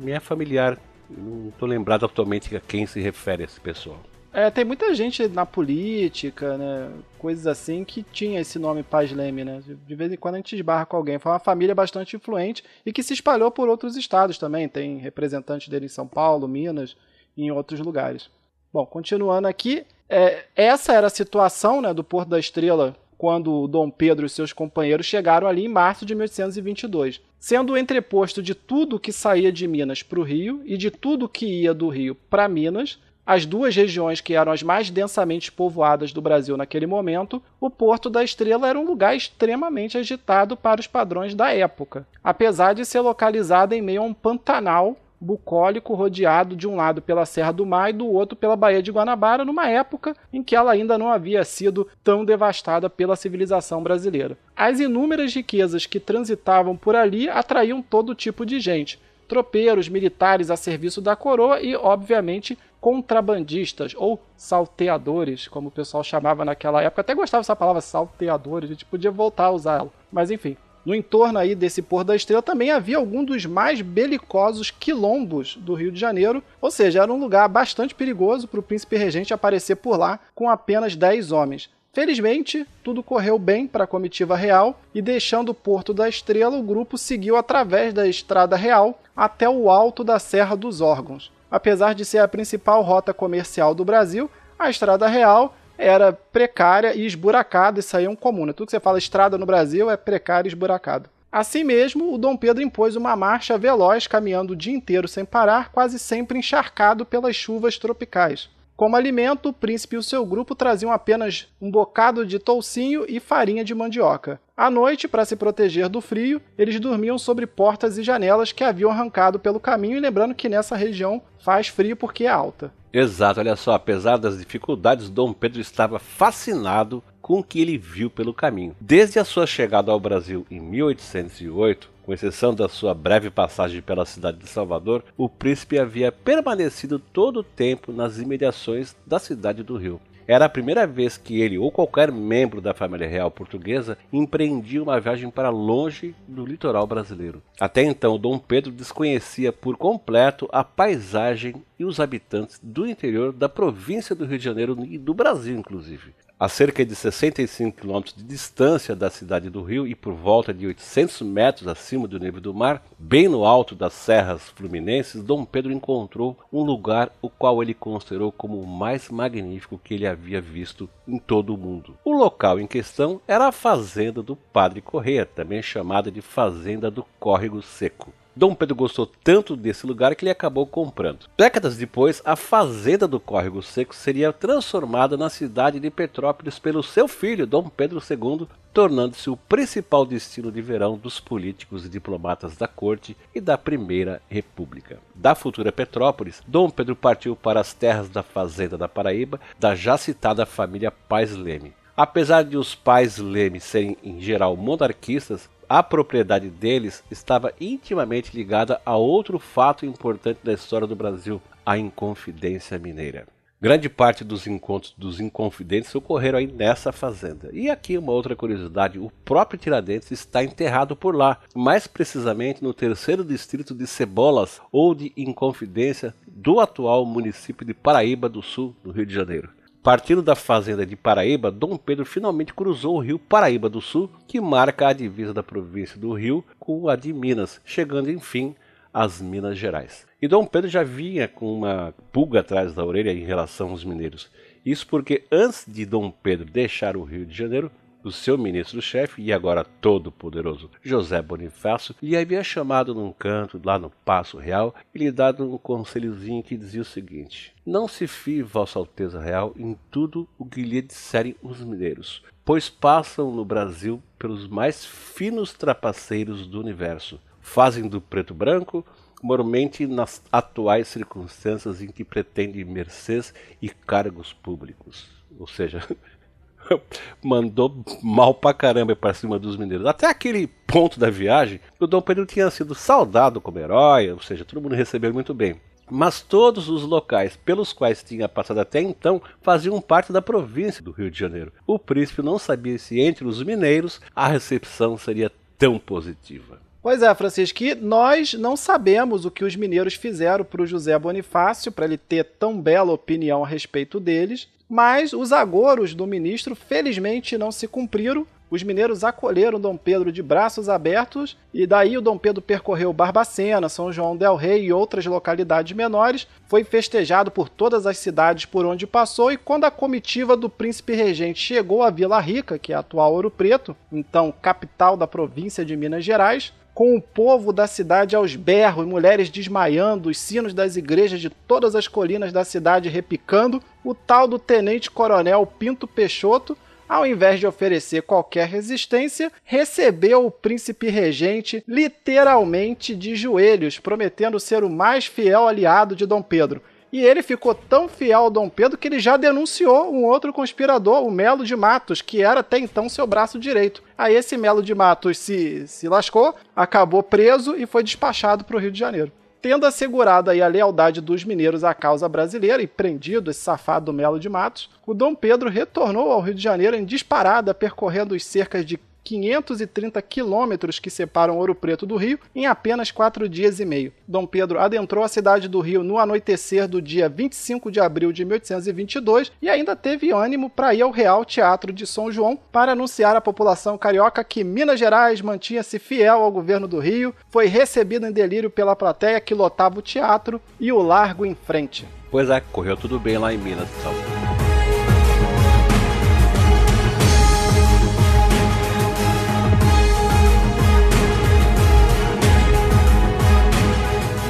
me é familiar. Não estou lembrado atualmente a quem se refere esse pessoal. É, tem muita gente na política, né? Coisas assim que tinha esse nome Paz Leme, né? De vez em quando a gente esbarra com alguém. Foi uma família bastante influente e que se espalhou por outros estados também. Tem representantes dele em São Paulo, Minas e em outros lugares. Bom, continuando aqui, é, essa era a situação né, do Porto da Estrela quando Dom Pedro e seus companheiros chegaram ali em março de 1822, sendo o entreposto de tudo que saía de Minas para o Rio e de tudo que ia do Rio para Minas, as duas regiões que eram as mais densamente povoadas do Brasil naquele momento, o Porto da Estrela era um lugar extremamente agitado para os padrões da época, apesar de ser localizado em meio a um pantanal bucólico rodeado de um lado pela Serra do Mar e do outro pela Baía de Guanabara, numa época em que ela ainda não havia sido tão devastada pela civilização brasileira. As inúmeras riquezas que transitavam por ali atraíam todo tipo de gente, tropeiros, militares a serviço da coroa e, obviamente, contrabandistas ou salteadores, como o pessoal chamava naquela época. Até gostava dessa palavra salteadores, a gente podia voltar a usá-la. Mas enfim, no entorno aí desse Pôr da Estrela também havia algum dos mais belicosos quilombos do Rio de Janeiro, ou seja, era um lugar bastante perigoso para o príncipe regente aparecer por lá com apenas 10 homens. Felizmente, tudo correu bem para a comitiva real e, deixando o Porto da Estrela, o grupo seguiu através da Estrada Real até o alto da Serra dos Órgãos. Apesar de ser a principal rota comercial do Brasil, a Estrada Real era precária e esburacada, isso aí é um comum. Né? Tudo que você fala estrada no Brasil é precário e esburacado. Assim mesmo, o Dom Pedro impôs uma marcha veloz, caminhando o dia inteiro sem parar, quase sempre encharcado pelas chuvas tropicais. Como alimento, o príncipe e o seu grupo traziam apenas um bocado de toucinho e farinha de mandioca. À noite, para se proteger do frio, eles dormiam sobre portas e janelas que haviam arrancado pelo caminho, lembrando que nessa região faz frio porque é alta. Exato, olha só, apesar das dificuldades, Dom Pedro estava fascinado com o que ele viu pelo caminho. Desde a sua chegada ao Brasil em 1808, com exceção da sua breve passagem pela cidade de Salvador, o príncipe havia permanecido todo o tempo nas imediações da cidade do Rio. Era a primeira vez que ele ou qualquer membro da família real portuguesa empreendia uma viagem para longe do litoral brasileiro. Até então, Dom Pedro desconhecia por completo a paisagem e os habitantes do interior da província do Rio de Janeiro e do Brasil, inclusive a cerca de 65 quilômetros de distância da cidade do Rio e por volta de 800 metros acima do nível do mar, bem no alto das serras fluminenses, Dom Pedro encontrou um lugar o qual ele considerou como o mais magnífico que ele havia visto em todo o mundo. O local em questão era a fazenda do Padre Correia, também chamada de Fazenda do Córrego Seco. Dom Pedro gostou tanto desse lugar que ele acabou comprando. Décadas depois, a fazenda do Córrego Seco seria transformada na cidade de Petrópolis pelo seu filho, Dom Pedro II, tornando-se o principal destino de verão dos políticos e diplomatas da corte e da Primeira República. Da futura Petrópolis, Dom Pedro partiu para as terras da fazenda da Paraíba da já citada família Pais Leme. Apesar de os pais Leme serem em geral monarquistas, a propriedade deles estava intimamente ligada a outro fato importante da história do Brasil, a Inconfidência Mineira. Grande parte dos encontros dos Inconfidentes ocorreram aí nessa fazenda. E aqui uma outra curiosidade: o próprio Tiradentes está enterrado por lá, mais precisamente no terceiro distrito de Cebolas ou de Inconfidência do atual município de Paraíba do Sul, no Rio de Janeiro. Partindo da fazenda de Paraíba, Dom Pedro finalmente cruzou o rio Paraíba do Sul, que marca a divisa da província do Rio com a de Minas, chegando enfim às Minas Gerais. E Dom Pedro já vinha com uma pulga atrás da orelha em relação aos mineiros. Isso porque antes de Dom Pedro deixar o Rio de Janeiro, o seu ministro-chefe e agora todo-poderoso José Bonifácio lhe havia chamado num canto lá no Paço Real e lhe dado um conselhozinho que dizia o seguinte: Não se fie, Vossa Alteza Real, em tudo o que lhe disserem os mineiros, pois passam no Brasil pelos mais finos trapaceiros do universo. Fazem do preto branco, mormente nas atuais circunstâncias em que pretende mercês e cargos públicos. Ou seja, [LAUGHS] [LAUGHS] mandou mal pra caramba pra cima dos mineiros. Até aquele ponto da viagem, o Dom Pedro tinha sido saudado como herói, ou seja, todo mundo recebeu muito bem. Mas todos os locais pelos quais tinha passado até então faziam parte da província do Rio de Janeiro. O príncipe não sabia se entre os mineiros a recepção seria tão positiva. Pois é, Francisco, e nós não sabemos o que os mineiros fizeram para o José Bonifácio, para ele ter tão bela opinião a respeito deles, mas os agoros do ministro felizmente não se cumpriram. Os mineiros acolheram Dom Pedro de braços abertos e daí o Dom Pedro percorreu Barbacena, São João del Rei e outras localidades menores. Foi festejado por todas as cidades por onde passou e quando a comitiva do príncipe regente chegou a Vila Rica, que é a atual Ouro Preto, então capital da província de Minas Gerais, com o povo da cidade aos berros, mulheres desmaiando, os sinos das igrejas de todas as colinas da cidade repicando, o tal do tenente-coronel Pinto Peixoto, ao invés de oferecer qualquer resistência, recebeu o príncipe regente literalmente de joelhos, prometendo ser o mais fiel aliado de Dom Pedro. E ele ficou tão fiel ao Dom Pedro que ele já denunciou um outro conspirador, o Melo de Matos, que era até então seu braço direito. Aí esse Melo de Matos se, se lascou, acabou preso e foi despachado para o Rio de Janeiro. Tendo assegurado aí a lealdade dos mineiros à causa brasileira e prendido esse safado Melo de Matos, o Dom Pedro retornou ao Rio de Janeiro em disparada, percorrendo os cercas de 530 quilômetros que separam Ouro Preto do Rio em apenas quatro dias e meio. Dom Pedro adentrou a cidade do Rio no anoitecer do dia 25 de abril de 1822 e ainda teve ânimo para ir ao Real Teatro de São João para anunciar à população carioca que Minas Gerais mantinha-se fiel ao governo do Rio, foi recebido em delírio pela plateia que lotava o teatro e o largo em frente. Pois é, correu tudo bem lá em Minas, então.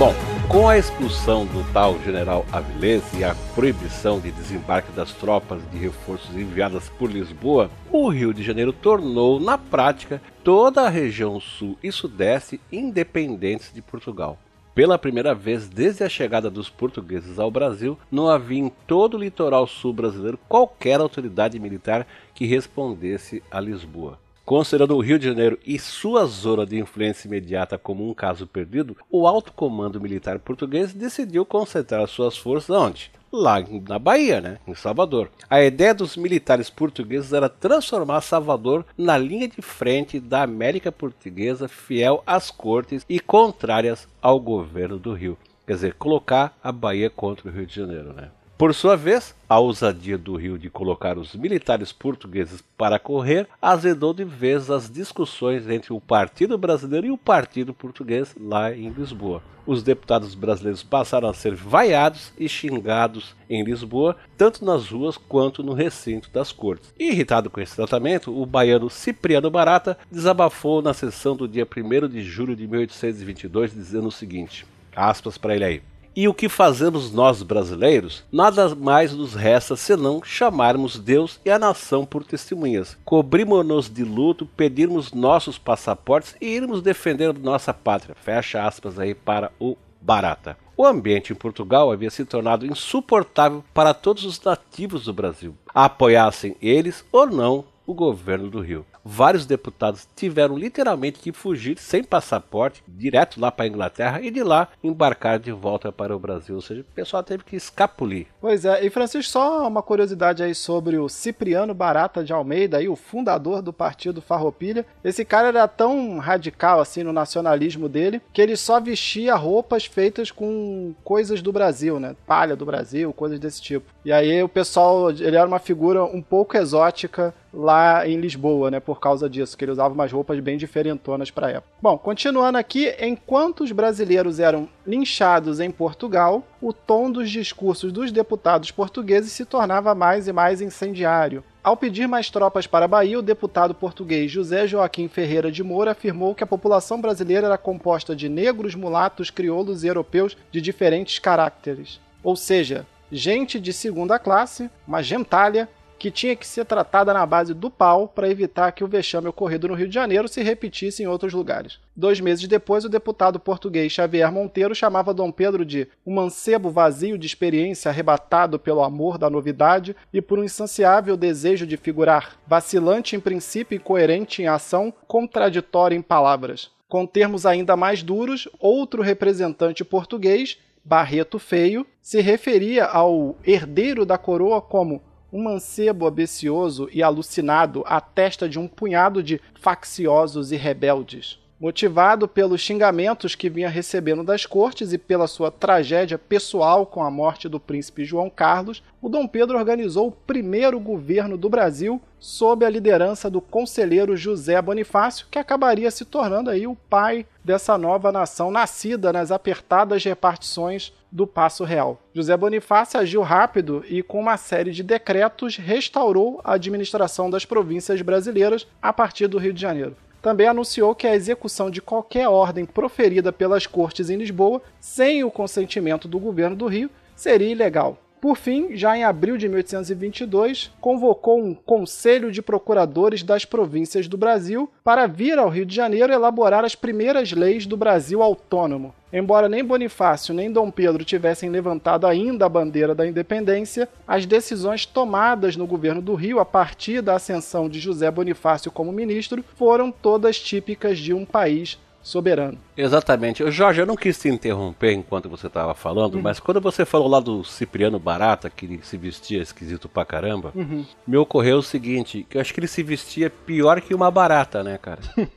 Bom, com a expulsão do tal general Avilés e a proibição de desembarque das tropas de reforços enviadas por Lisboa, o Rio de Janeiro tornou, na prática, toda a região sul e sudeste independentes de Portugal. Pela primeira vez desde a chegada dos portugueses ao Brasil, não havia em todo o litoral sul brasileiro qualquer autoridade militar que respondesse a Lisboa. Considerando o Rio de Janeiro e sua zona de influência imediata como um caso perdido, o alto comando militar português decidiu concentrar suas forças onde? Lá na Bahia, né? em Salvador. A ideia dos militares portugueses era transformar Salvador na linha de frente da América Portuguesa, fiel às cortes e contrárias ao governo do Rio. Quer dizer, colocar a Bahia contra o Rio de Janeiro, né? Por sua vez, a ousadia do Rio de colocar os militares portugueses para correr azedou de vez as discussões entre o Partido Brasileiro e o Partido Português lá em Lisboa. Os deputados brasileiros passaram a ser vaiados e xingados em Lisboa, tanto nas ruas quanto no recinto das cortes. Irritado com esse tratamento, o baiano Cipriano Barata desabafou na sessão do dia 1 de julho de 1822, dizendo o seguinte: aspas para ele aí. E o que fazemos nós brasileiros? Nada mais nos resta senão chamarmos Deus e a nação por testemunhas, cobrimos-nos de luto, pedirmos nossos passaportes e irmos defender nossa pátria. Fecha aspas aí para o Barata. O ambiente em Portugal havia se tornado insuportável para todos os nativos do Brasil, apoiassem eles ou não o governo do Rio vários deputados tiveram literalmente que fugir sem passaporte, direto lá para a Inglaterra e de lá embarcar de volta para o Brasil. Ou seja, o pessoal teve que escapulir. Pois é, e Francisco, só uma curiosidade aí sobre o Cipriano Barata de Almeida, aí, o fundador do partido Farroupilha. Esse cara era tão radical assim no nacionalismo dele que ele só vestia roupas feitas com coisas do Brasil, né? Palha do Brasil, coisas desse tipo. E aí o pessoal, ele era uma figura um pouco exótica lá em Lisboa, né? Por causa disso, que ele usava umas roupas bem diferentonas para época. Bom, continuando aqui, enquanto os brasileiros eram linchados em Portugal, o tom dos discursos dos deputados portugueses se tornava mais e mais incendiário. Ao pedir mais tropas para a Bahia, o deputado português José Joaquim Ferreira de Moura afirmou que a população brasileira era composta de negros, mulatos, crioulos e europeus de diferentes caracteres. Ou seja, gente de segunda classe, uma gentalha, que tinha que ser tratada na base do pau para evitar que o vexame ocorrido no Rio de Janeiro se repetisse em outros lugares. Dois meses depois, o deputado português Xavier Monteiro chamava Dom Pedro de um mancebo vazio de experiência arrebatado pelo amor da novidade e por um insaciável desejo de figurar, vacilante em princípio e coerente em ação, contraditório em palavras. Com termos ainda mais duros, outro representante português, Barreto Feio, se referia ao herdeiro da coroa como um mancebo ambicioso e alucinado à testa de um punhado de facciosos e rebeldes. Motivado pelos xingamentos que vinha recebendo das cortes e pela sua tragédia pessoal com a morte do príncipe João Carlos, o Dom Pedro organizou o primeiro governo do Brasil sob a liderança do conselheiro José Bonifácio, que acabaria se tornando aí o pai dessa nova nação nascida nas apertadas repartições do Passo Real. José Bonifácio agiu rápido e, com uma série de decretos, restaurou a administração das províncias brasileiras a partir do Rio de Janeiro também anunciou que a execução de qualquer ordem proferida pelas cortes em Lisboa, sem o consentimento do governo do Rio, seria ilegal. Por fim, já em abril de 1822, convocou um Conselho de Procuradores das províncias do Brasil para vir ao Rio de Janeiro elaborar as primeiras leis do Brasil autônomo. Embora nem Bonifácio nem Dom Pedro tivessem levantado ainda a bandeira da independência, as decisões tomadas no governo do Rio a partir da ascensão de José Bonifácio como ministro foram todas típicas de um país soberano. Exatamente. Jorge, eu não quis te interromper enquanto você estava falando, uhum. mas quando você falou lá do Cipriano Barata, que se vestia esquisito pra caramba, uhum. me ocorreu o seguinte, que eu acho que ele se vestia pior que uma barata, né, cara? [LAUGHS]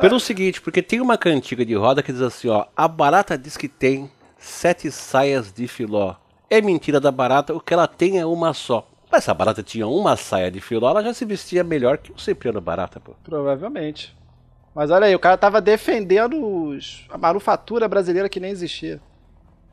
Pelo seguinte, porque tem uma cantiga de roda que diz assim, ó, a barata diz que tem sete saias de filó. É mentira da barata, o que ela tem é uma só. Mas se a barata tinha uma saia de filó, ela já se vestia melhor que o Cipriano Barata, pô. Provavelmente. Mas olha aí, o cara tava defendendo os... a manufatura brasileira que nem existia.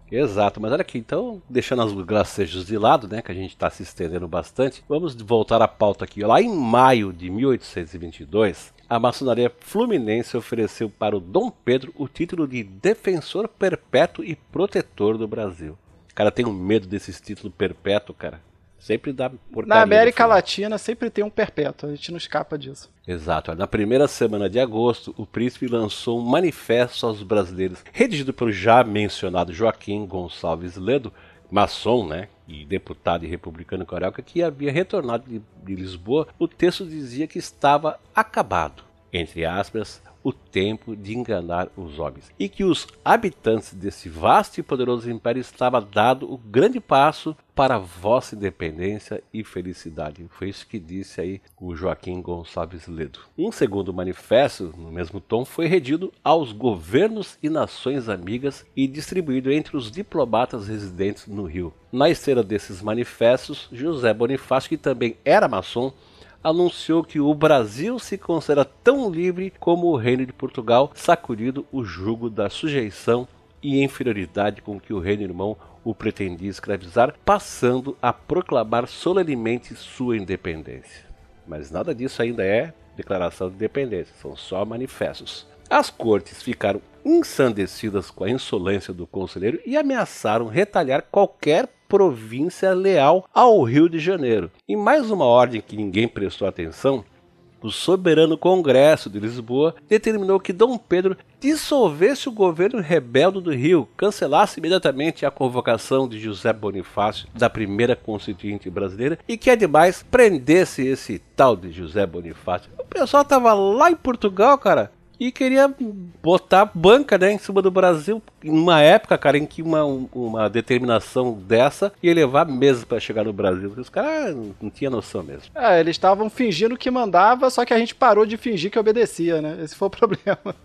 Exato, mas olha aqui, então, deixando os gracejos de lado, né, que a gente está se estendendo bastante, vamos voltar à pauta aqui. Lá em maio de 1822, a maçonaria fluminense ofereceu para o Dom Pedro o título de Defensor Perpétuo e Protetor do Brasil. Cara, tem um medo desse título perpétuo, cara. Sempre dá Na América Latina sempre tem um perpétuo, a gente não escapa disso. Exato. Na primeira semana de agosto, o príncipe lançou um manifesto aos brasileiros, redigido pelo já mencionado Joaquim Gonçalves Ledo, maçom, né? e deputado e republicano carioca que havia retornado de, de Lisboa, o texto dizia que estava acabado, entre aspas, o tempo de enganar os homens, e que os habitantes desse vasto e poderoso império estava dado o grande passo para vossa independência e felicidade. Foi isso que disse aí o Joaquim Gonçalves Ledo. Um segundo manifesto, no mesmo tom, foi redido aos governos e nações amigas e distribuído entre os diplomatas residentes no Rio. Na esteira desses manifestos, José Bonifácio, que também era maçom, anunciou que o Brasil se considera tão livre como o Reino de Portugal, sacudido o jugo da sujeição e inferioridade com que o reino irmão o pretendia escravizar, passando a proclamar solenemente sua independência. Mas nada disso ainda é declaração de independência, são só manifestos. As cortes ficaram ensandecidas com a insolência do conselheiro e ameaçaram retalhar qualquer província leal ao Rio de Janeiro. Em mais uma ordem que ninguém prestou atenção, o soberano Congresso de Lisboa determinou que Dom Pedro dissolvesse o governo rebelde do Rio, cancelasse imediatamente a convocação de José Bonifácio da primeira constituinte brasileira e que, ademais, prendesse esse tal de José Bonifácio. O pessoal estava lá em Portugal, cara, e queria botar banca né, em cima do Brasil numa época, cara, em que uma, uma determinação dessa ia levar meses para chegar no Brasil. Os caras não tinham noção mesmo. É, eles estavam fingindo que mandava, só que a gente parou de fingir que obedecia, né? Esse foi o [LAUGHS] problema.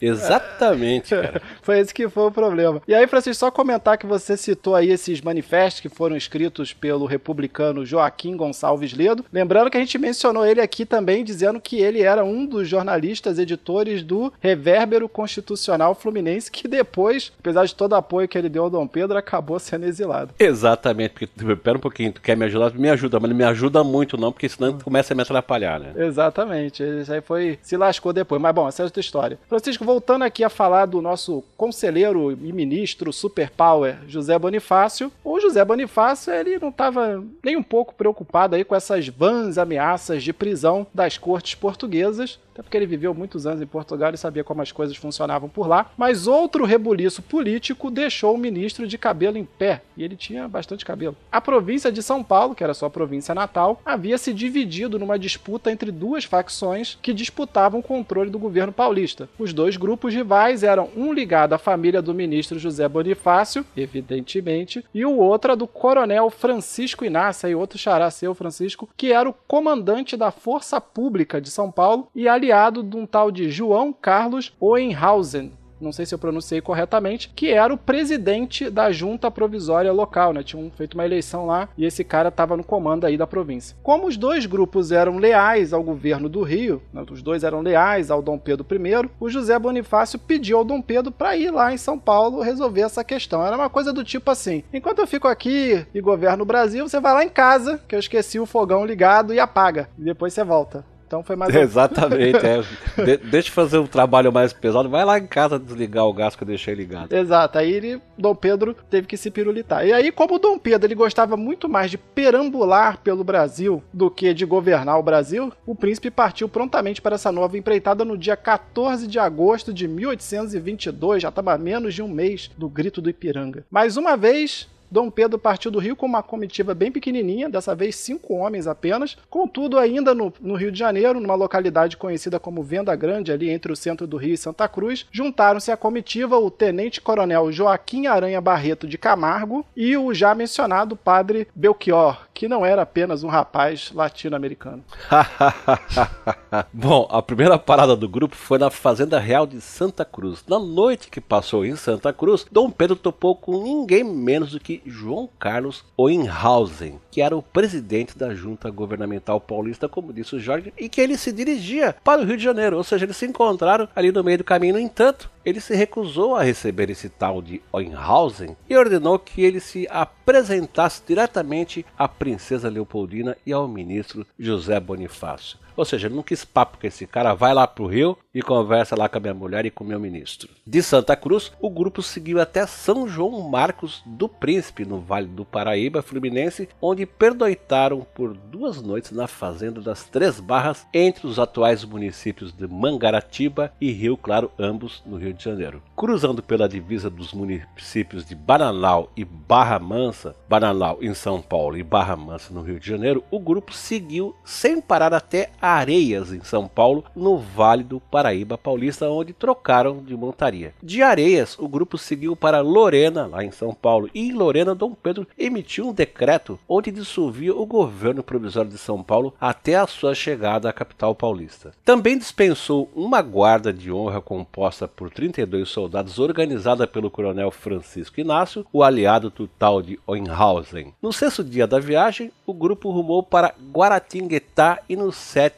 Exatamente, cara. [LAUGHS] foi esse que foi o problema. E aí, Francisco, só comentar que você citou aí esses manifestos que foram escritos pelo republicano Joaquim Gonçalves Ledo. Lembrando que a gente mencionou ele aqui também, dizendo que ele era um dos jornalistas editores do Revérbero Constitucional Fluminense, que depois, apesar de todo o apoio que ele deu ao Dom Pedro, acabou sendo exilado. Exatamente, porque, pera um pouquinho, tu quer me ajudar? Me ajuda, mas não me ajuda muito não, porque senão começa a me atrapalhar, né? Exatamente, isso aí foi, se lascou depois. Mas bom, essa é outra história. Francisco, voltando aqui a falar do nosso conselheiro e ministro superpower José Bonifácio, o José Bonifácio ele não estava nem um pouco preocupado aí com essas vãs ameaças de prisão das cortes portuguesas, até porque ele viveu muitos anos em Portugal e sabia como as coisas funcionavam por lá. Mas outro rebuliço político deixou o ministro de cabelo em pé, e ele tinha bastante cabelo. A província de São Paulo, que era sua província natal, havia se dividido numa disputa entre duas facções que disputavam o controle do governo paulista. Os dois grupos rivais eram um ligado à família do ministro José Bonifácio, evidentemente, e o outro a do coronel Francisco Inácio, e outro xará seu, Francisco, que era o comandante da Força Pública de São Paulo e ali aliado de um tal de João Carlos Oenhausen, não sei se eu pronunciei corretamente, que era o presidente da junta provisória local, né? Tinham feito uma eleição lá e esse cara estava no comando aí da província. Como os dois grupos eram leais ao governo do Rio, né? os dois eram leais ao Dom Pedro I, o José Bonifácio pediu ao Dom Pedro para ir lá em São Paulo resolver essa questão. Era uma coisa do tipo assim: enquanto eu fico aqui e governo o Brasil, você vai lá em casa, que eu esqueci o fogão ligado e apaga. E depois você volta. Então foi mais. [LAUGHS] Exatamente, é. [LAUGHS] De, deixa eu fazer um trabalho mais pesado. Vai lá em casa desligar o gás que eu deixei ligado. Exato. Aí ele, Dom Pedro teve que se pirulitar. E aí, como o Dom Pedro ele gostava muito mais de perambular pelo Brasil do que de governar o Brasil, o príncipe partiu prontamente para essa nova empreitada no dia 14 de agosto de 1822. Já estava menos de um mês do grito do Ipiranga. Mais uma vez, Dom Pedro partiu do Rio com uma comitiva bem pequenininha, dessa vez cinco homens apenas, contudo ainda no, no, Rio de Janeiro, numa localidade conhecida como Venda Grande, ali entre o centro do Rio e Santa Cruz, juntaram-se à comitiva o tenente-coronel Joaquim Aranha Barreto de Camargo e o já mencionado padre Belchior, que não era apenas um rapaz latino-americano. [LAUGHS] Bom, a primeira parada do grupo foi na Fazenda Real de Santa Cruz. Na noite que passou em Santa Cruz, Dom Pedro topou com ninguém menos do que João Carlos Oenhausen, que era o presidente da junta governamental paulista, como disse o Jorge, e que ele se dirigia para o Rio de Janeiro, ou seja, eles se encontraram ali no meio do caminho. No entanto, ele se recusou a receber esse tal de Oenhausen e ordenou que ele se apresentasse diretamente à princesa Leopoldina e ao ministro José Bonifácio. Ou seja, ele não quis papo com esse cara, vai lá pro Rio e conversa lá com a minha mulher e com o meu ministro. De Santa Cruz, o grupo seguiu até São João Marcos do Príncipe, no Vale do Paraíba Fluminense, onde pernoitaram por duas noites na Fazenda das Três Barras, entre os atuais municípios de Mangaratiba e Rio Claro, ambos no Rio de Janeiro. Cruzando pela divisa dos municípios de Bananal e Barra Mansa, Bananal em São Paulo e Barra Mansa no Rio de Janeiro, o grupo seguiu sem parar até Areias em São Paulo, no Vale do Paraíba Paulista, onde trocaram de montaria. De Areias, o grupo seguiu para Lorena, lá em São Paulo, e em Lorena, Dom Pedro emitiu um decreto onde dissolvia o governo provisório de São Paulo até a sua chegada à capital paulista. Também dispensou uma guarda de honra composta por 32 soldados, organizada pelo coronel Francisco Inácio, o aliado total de Oenhausen. No sexto dia da viagem, o grupo rumou para Guaratinguetá e no sétimo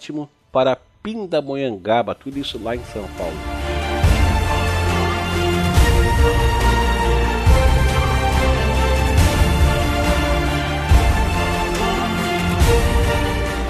para Pindamonhangaba, tudo isso lá em São Paulo.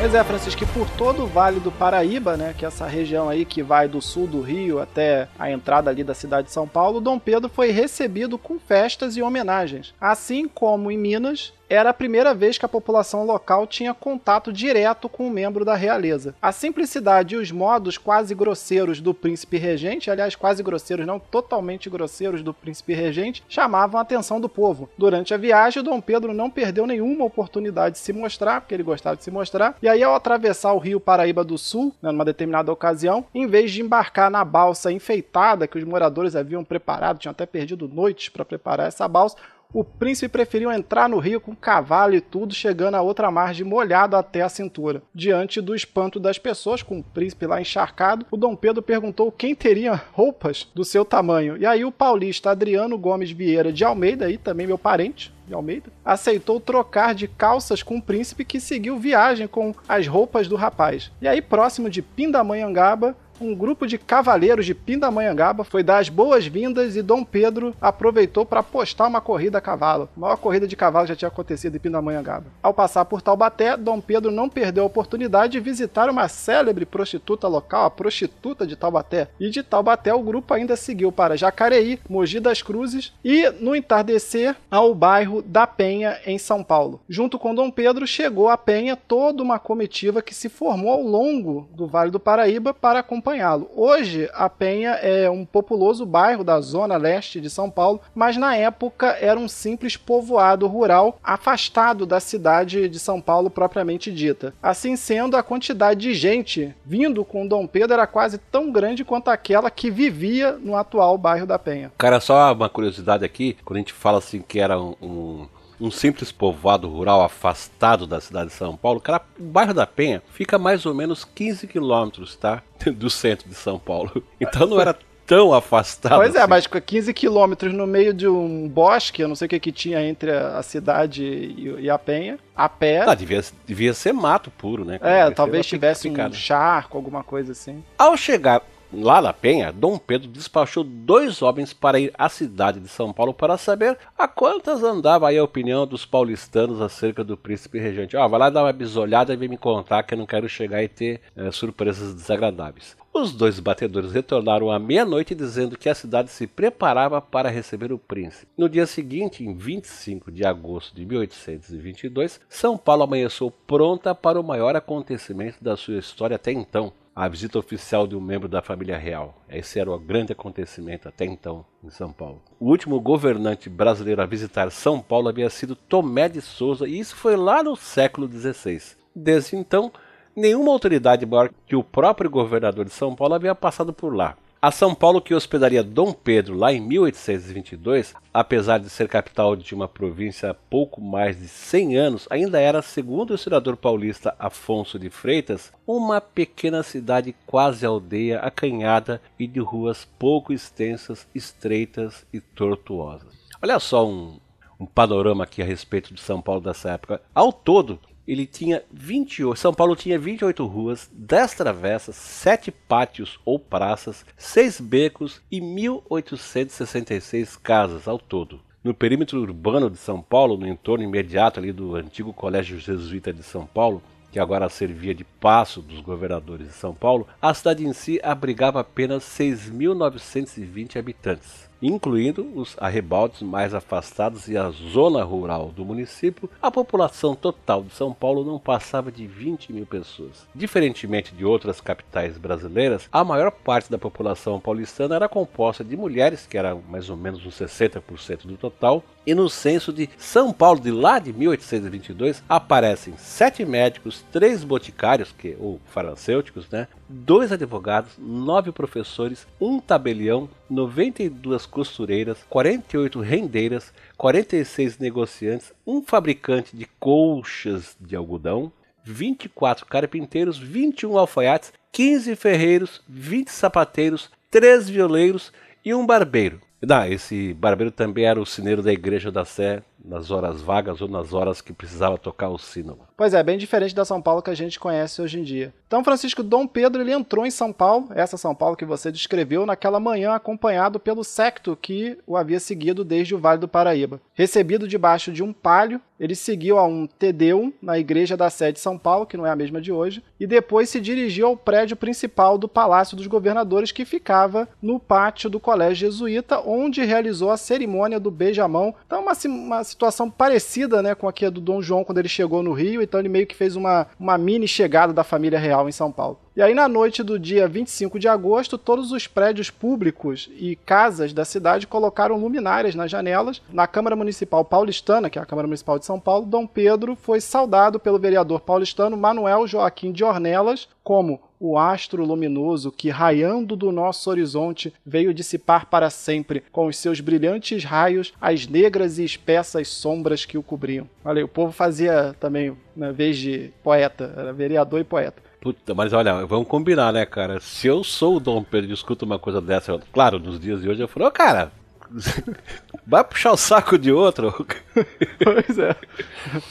Pois é, Francisco, por todo o Vale do Paraíba, né, que é essa região aí que vai do sul do Rio até a entrada ali da cidade de São Paulo, Dom Pedro foi recebido com festas e homenagens. Assim como em Minas, era a primeira vez que a população local tinha contato direto com um membro da realeza. A simplicidade e os modos quase grosseiros do príncipe regente, aliás, quase grosseiros, não totalmente grosseiros do príncipe regente, chamavam a atenção do povo. Durante a viagem, Dom Pedro não perdeu nenhuma oportunidade de se mostrar, porque ele gostava de se mostrar, e aí ao atravessar o rio Paraíba do Sul, né, numa determinada ocasião, em vez de embarcar na balsa enfeitada que os moradores haviam preparado, tinham até perdido noites para preparar essa balsa, o príncipe preferiu entrar no rio com cavalo e tudo, chegando a outra margem molhado até a cintura. Diante do espanto das pessoas, com o príncipe lá encharcado, o Dom Pedro perguntou quem teria roupas do seu tamanho. E aí o paulista Adriano Gomes Vieira de Almeida, aí também meu parente, de Almeida, aceitou trocar de calças com o príncipe que seguiu viagem com as roupas do rapaz. E aí, próximo de Pindamonhangaba, um grupo de cavaleiros de Pindamonhangaba foi dar as boas-vindas e Dom Pedro aproveitou para apostar uma corrida a cavalo. A maior corrida de cavalo já tinha acontecido em Pindamonhangaba. Ao passar por Taubaté, Dom Pedro não perdeu a oportunidade de visitar uma célebre prostituta local, a prostituta de Taubaté. E de Taubaté o grupo ainda seguiu para Jacareí, Mogi das Cruzes e, no entardecer, ao bairro da Penha, em São Paulo. Junto com Dom Pedro, chegou a Penha toda uma comitiva que se formou ao longo do Vale do Paraíba para acompanhar acompanhá-lo. Hoje, a Penha é um populoso bairro da zona leste de São Paulo, mas na época era um simples povoado rural afastado da cidade de São Paulo propriamente dita. Assim sendo, a quantidade de gente vindo com Dom Pedro era quase tão grande quanto aquela que vivia no atual bairro da Penha. Cara, só uma curiosidade aqui, quando a gente fala assim que era um, um um simples povoado rural afastado da cidade de São Paulo, cara, o bairro da Penha fica mais ou menos 15 quilômetros, tá? [LAUGHS] Do centro de São Paulo. Então não era tão afastado. Pois é, assim. mas com 15 quilômetros no meio de um bosque, eu não sei o que, que tinha entre a cidade e, a Penha, a pé. Ah, devia, devia ser mato puro, né? É, devia talvez tivesse um charco, alguma coisa assim. Ao chegar Lá na Penha, Dom Pedro despachou dois homens para ir à cidade de São Paulo para saber a quantas andava a opinião dos paulistanos acerca do príncipe regente. Ó, vai lá dar uma bisolhada e vem me contar que eu não quero chegar e ter é, surpresas desagradáveis. Os dois batedores retornaram à meia-noite dizendo que a cidade se preparava para receber o príncipe. No dia seguinte, em 25 de agosto de 1822, São Paulo amanheceu pronta para o maior acontecimento da sua história até então a visita oficial de um membro da família real. Esse era o grande acontecimento até então em São Paulo. O último governante brasileiro a visitar São Paulo havia sido Tomé de Souza, e isso foi lá no século XVI. Desde então, nenhuma autoridade maior que o próprio governador de São Paulo havia passado por lá. A São Paulo, que hospedaria Dom Pedro lá em 1822, apesar de ser capital de uma província há pouco mais de 100 anos, ainda era, segundo o historiador paulista Afonso de Freitas, uma pequena cidade quase aldeia, acanhada e de ruas pouco extensas, estreitas e tortuosas. Olha só um, um panorama aqui a respeito de São Paulo dessa época. Ao todo, ele tinha 28, São Paulo tinha 28 ruas, 10 travessas, 7 pátios ou praças, 6 becos e 1866 casas ao todo. No perímetro urbano de São Paulo, no entorno imediato ali do antigo Colégio Jesuíta de São Paulo, que agora servia de passo dos governadores de São Paulo, a cidade em si abrigava apenas 6.920 habitantes incluindo os arrebaldes mais afastados e a zona rural do município, a população total de São Paulo não passava de 20 mil pessoas. Diferentemente de outras capitais brasileiras, a maior parte da população paulistana era composta de mulheres, que era mais ou menos uns 60% do total, e no censo de São Paulo de lá de 1822 aparecem sete médicos, três boticários, que ou farmacêuticos, né, dois advogados, nove professores, um tabelião, 92 costureiras, 48 rendeiras, 46 negociantes, um fabricante de colchas de algodão, 24 carpinteiros, 21 alfaiates, 15 ferreiros, 20 sapateiros, 3 violeiros e um barbeiro. Não, esse barbeiro também era o sineiro da igreja da Sé nas horas vagas ou nas horas que precisava tocar o sino. Pois é, bem diferente da São Paulo que a gente conhece hoje em dia. Então, Francisco Dom Pedro ele entrou em São Paulo, essa São Paulo que você descreveu, naquela manhã acompanhado pelo secto que o havia seguido desde o Vale do Paraíba. Recebido debaixo de um palio, ele seguiu a um Tedeum na igreja da sede de São Paulo, que não é a mesma de hoje, e depois se dirigiu ao prédio principal do Palácio dos Governadores, que ficava no pátio do Colégio Jesuíta, onde realizou a cerimônia do beijamão. Então, uma, uma situação parecida né, com a que é do Dom João quando ele chegou no Rio, então ele meio que fez uma, uma mini chegada da família real em São Paulo. E aí, na noite do dia 25 de agosto, todos os prédios públicos e casas da cidade colocaram luminárias nas janelas. Na Câmara Municipal Paulistana, que é a Câmara Municipal de São Paulo, Dom Pedro foi saudado pelo vereador paulistano Manuel Joaquim de Ornelas como o astro luminoso que, raiando do nosso horizonte, veio dissipar para sempre, com os seus brilhantes raios, as negras e espessas sombras que o cobriam. Olha, o povo fazia também, na vez de poeta, era vereador e poeta. Puta, mas olha, vamos combinar, né, cara? Se eu sou o Dom Pedro e escuto uma coisa dessa, eu, claro, nos dias de hoje eu falo, oh, cara, [LAUGHS] vai puxar o saco de outro? [LAUGHS] pois é.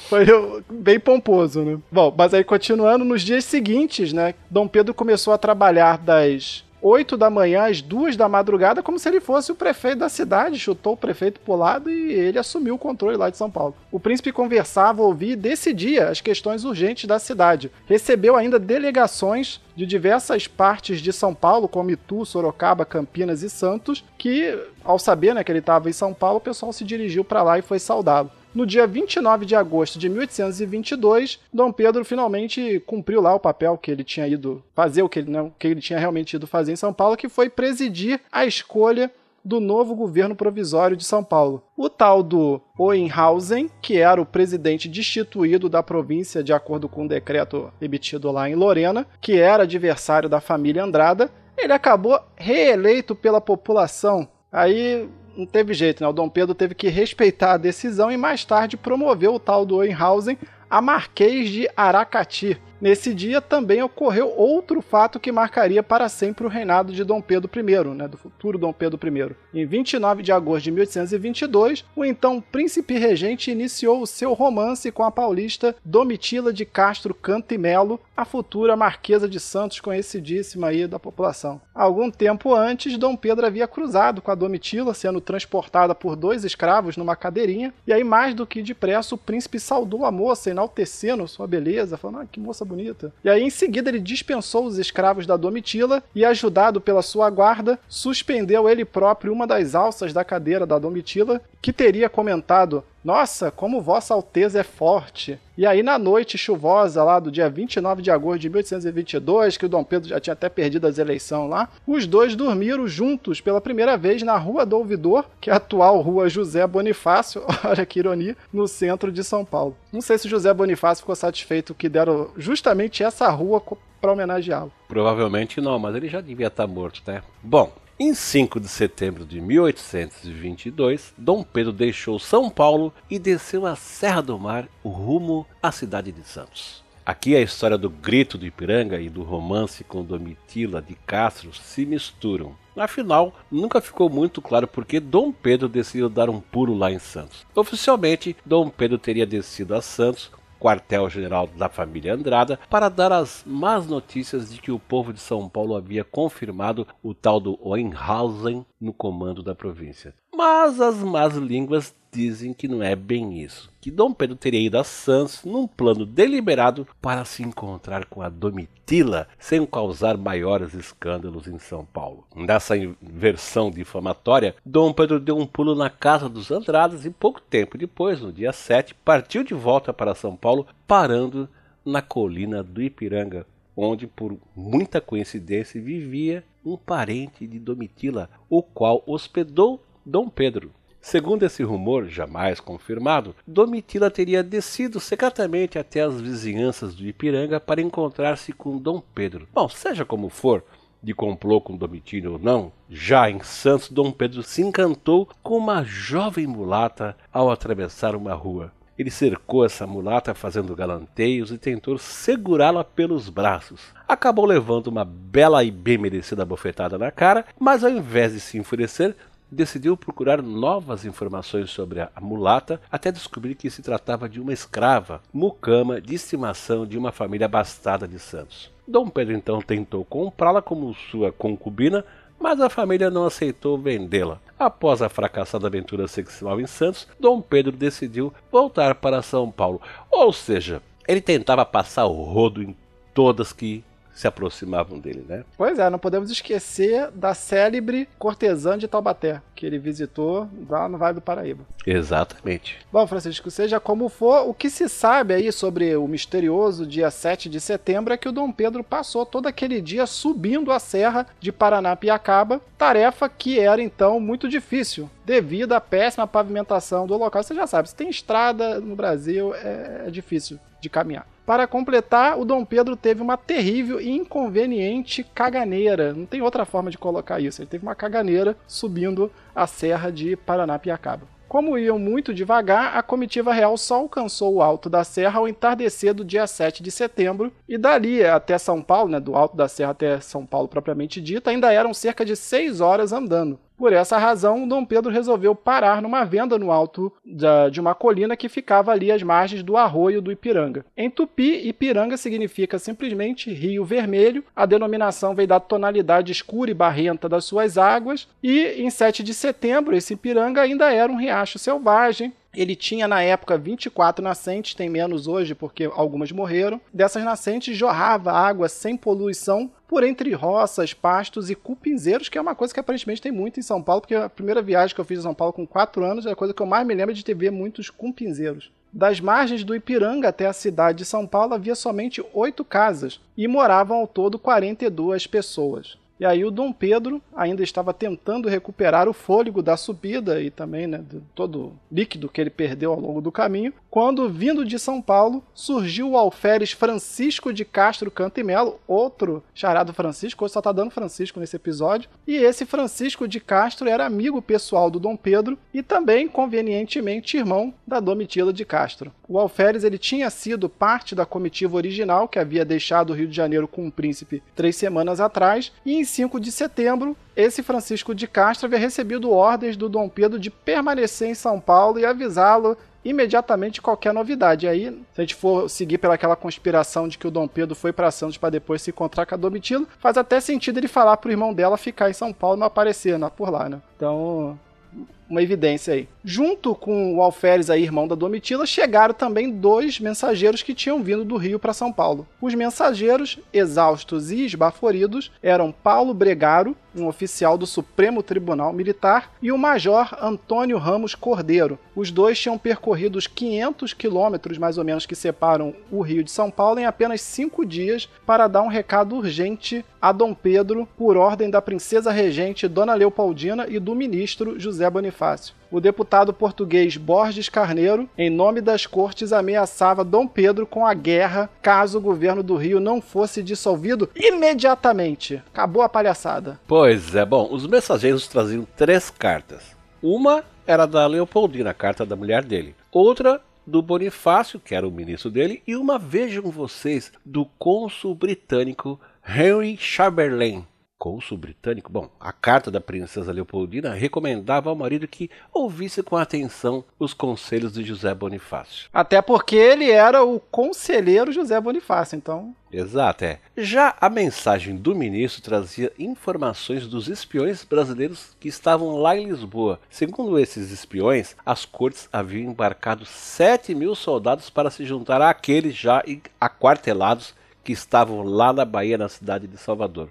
Foi bem pomposo, né? Bom, mas aí continuando, nos dias seguintes, né, Dom Pedro começou a trabalhar das 8 da manhã às 2 da madrugada, como se ele fosse o prefeito da cidade, chutou o prefeito pro lado e ele assumiu o controle lá de São Paulo. O príncipe conversava, ouvia e decidia as questões urgentes da cidade. Recebeu ainda delegações de diversas partes de São Paulo, como Itu, Sorocaba, Campinas e Santos, que, ao saber né, que ele estava em São Paulo, o pessoal se dirigiu para lá e foi saudá-lo. No dia 29 de agosto de 1822, Dom Pedro finalmente cumpriu lá o papel que ele tinha ido fazer, o que ele, não, que ele tinha realmente ido fazer em São Paulo, que foi presidir a escolha do novo governo provisório de São Paulo. O tal do Oenhausen, que era o presidente destituído da província de acordo com um decreto emitido lá em Lorena, que era adversário da família Andrada, ele acabou reeleito pela população. Aí não teve jeito, né? O Dom Pedro teve que respeitar a decisão e mais tarde promoveu o tal do Oenhausen a Marquês de Aracati, Nesse dia também ocorreu outro fato que marcaria para sempre o reinado de Dom Pedro I, né, do futuro Dom Pedro I. Em 29 de agosto de 1822, o então príncipe regente iniciou o seu romance com a paulista Domitila de Castro Canto e Melo, a futura Marquesa de Santos, conhecidíssima aí da população. Algum tempo antes, Dom Pedro havia cruzado com a Domitila, sendo transportada por dois escravos numa cadeirinha, e aí mais do que depressa o príncipe saudou a moça, enaltecendo sua beleza, falando, ah, que moça bonita. E aí, em seguida, ele dispensou os escravos da Domitila e, ajudado pela sua guarda, suspendeu ele próprio uma das alças da cadeira da Domitila, que teria comentado: Nossa, como Vossa Alteza é forte! E aí, na noite chuvosa lá do dia 29 de agosto de 1822, que o Dom Pedro já tinha até perdido as eleições lá, os dois dormiram juntos pela primeira vez na Rua do Ouvidor, que é a atual Rua José Bonifácio, [LAUGHS] olha que ironia, no centro de São Paulo. Não sei se José Bonifácio ficou satisfeito que deram justamente essa rua para homenageá-lo. Provavelmente não, mas ele já devia estar morto, né? Bom, em 5 de setembro de 1822, Dom Pedro deixou São Paulo e desceu a Serra do Mar, rumo à cidade de Santos. Aqui a história do grito do Ipiranga e do romance com Domitila de Castro se misturam. Afinal, nunca ficou muito claro por que Dom Pedro decidiu dar um pulo lá em Santos. Oficialmente, Dom Pedro teria descido a Santos quartel-general da família Andrada para dar as más notícias de que o povo de São Paulo havia confirmado o tal do Oenhausen no comando da província. Mas as más línguas dizem que não é bem isso. Que Dom Pedro teria ido a Santos num plano deliberado para se encontrar com a Domitila, sem causar maiores escândalos em São Paulo. Nessa versão difamatória, Dom Pedro deu um pulo na casa dos Andradas e pouco tempo depois, no dia 7, partiu de volta para São Paulo, parando na colina do Ipiranga, onde, por muita coincidência, vivia um parente de Domitila, o qual hospedou Dom Pedro. Segundo esse rumor, jamais confirmado, Domitila teria descido secretamente até as vizinhanças do Ipiranga para encontrar-se com Dom Pedro. Bom, seja como for, de complô com Domitila ou não, já em Santos, Dom Pedro se encantou com uma jovem mulata ao atravessar uma rua. Ele cercou essa mulata fazendo galanteios e tentou segurá-la pelos braços. Acabou levando uma bela e bem merecida bofetada na cara, mas ao invés de se enfurecer, decidiu procurar novas informações sobre a mulata até descobrir que se tratava de uma escrava, mucama de estimação de uma família abastada de Santos. Dom Pedro então tentou comprá-la como sua concubina, mas a família não aceitou vendê-la. Após a fracassada aventura sexual em Santos, Dom Pedro decidiu voltar para São Paulo. Ou seja, ele tentava passar o rodo em todas que se aproximavam dele, né? Pois é, não podemos esquecer da célebre cortesã de Taubaté, que ele visitou lá no Vale do Paraíba. Exatamente. Bom, Francisco, seja como for, o que se sabe aí sobre o misterioso dia 7 de setembro é que o Dom Pedro passou todo aquele dia subindo a serra de Paranapiacaba, tarefa que era então muito difícil, devido à péssima pavimentação do local. Você já sabe, se tem estrada no Brasil, é, é difícil de caminhar. Para completar, o Dom Pedro teve uma terrível e inconveniente caganeira. Não tem outra forma de colocar isso. Ele teve uma caganeira subindo a serra de Paranapiacaba. Como iam muito devagar, a comitiva real só alcançou o alto da serra ao entardecer do dia 7 de setembro, e dali até São Paulo, né, do alto da serra até São Paulo propriamente dita, ainda eram cerca de seis horas andando. Por essa razão, Dom Pedro resolveu parar numa venda no alto de uma colina que ficava ali às margens do arroio do Ipiranga. Em Tupi, Ipiranga significa simplesmente Rio Vermelho. A denominação veio da tonalidade escura e barrenta das suas águas. E em 7 de setembro, esse Ipiranga ainda era um riacho selvagem, ele tinha na época 24 nascentes, tem menos hoje porque algumas morreram. Dessas nascentes jorrava água sem poluição por entre roças, pastos e cupinzeiros, que é uma coisa que aparentemente tem muito em São Paulo, porque a primeira viagem que eu fiz em São Paulo com 4 anos é a coisa que eu mais me lembro de ter ver muitos cupinzeiros. Das margens do Ipiranga até a cidade de São Paulo havia somente oito casas e moravam ao todo 42 pessoas. E aí o Dom Pedro ainda estava tentando recuperar o fôlego da subida e também né, todo líquido que ele perdeu ao longo do caminho, quando, vindo de São Paulo, surgiu o alferes Francisco de Castro Cantimelo, outro charado Francisco, hoje só está dando Francisco nesse episódio, e esse Francisco de Castro era amigo pessoal do Dom Pedro e também, convenientemente, irmão da Domitila de Castro. O alferes ele tinha sido parte da comitiva original que havia deixado o Rio de Janeiro com o príncipe três semanas atrás, e em 5 de setembro, esse Francisco de Castro havia recebido ordens do Dom Pedro de permanecer em São Paulo e avisá-lo imediatamente qualquer novidade. Aí, se a gente for seguir pelaquela conspiração de que o Dom Pedro foi para Santos para depois se encontrar com a Domitila, faz até sentido ele falar pro irmão dela ficar em São Paulo e não aparecer né, por lá, né? Então, uma evidência aí. Junto com o Alferes, aí, irmão da Domitila, chegaram também dois mensageiros que tinham vindo do Rio para São Paulo. Os mensageiros, exaustos e esbaforidos, eram Paulo Bregaro, um oficial do Supremo Tribunal Militar, e o Major Antônio Ramos Cordeiro. Os dois tinham percorrido os 500 quilômetros, mais ou menos, que separam o Rio de São Paulo em apenas cinco dias para dar um recado urgente a Dom Pedro por ordem da princesa regente Dona Leopoldina e do ministro José Bonifácio. O deputado português Borges Carneiro, em nome das cortes, ameaçava Dom Pedro com a guerra caso o governo do Rio não fosse dissolvido imediatamente. Acabou a palhaçada. Pois é, bom, os mensageiros traziam três cartas. Uma era da Leopoldina, a carta da mulher dele. Outra do Bonifácio, que era o ministro dele, e uma, vejam vocês, do cônsul britânico Henry Chamberlain. Cônsul britânico, bom, a carta da princesa Leopoldina recomendava ao marido que ouvisse com atenção os conselhos de José Bonifácio. Até porque ele era o conselheiro José Bonifácio, então. Exato, é. Já a mensagem do ministro trazia informações dos espiões brasileiros que estavam lá em Lisboa. Segundo esses espiões, as cortes haviam embarcado 7 mil soldados para se juntar àqueles já aquartelados que estavam lá na Bahia, na cidade de Salvador.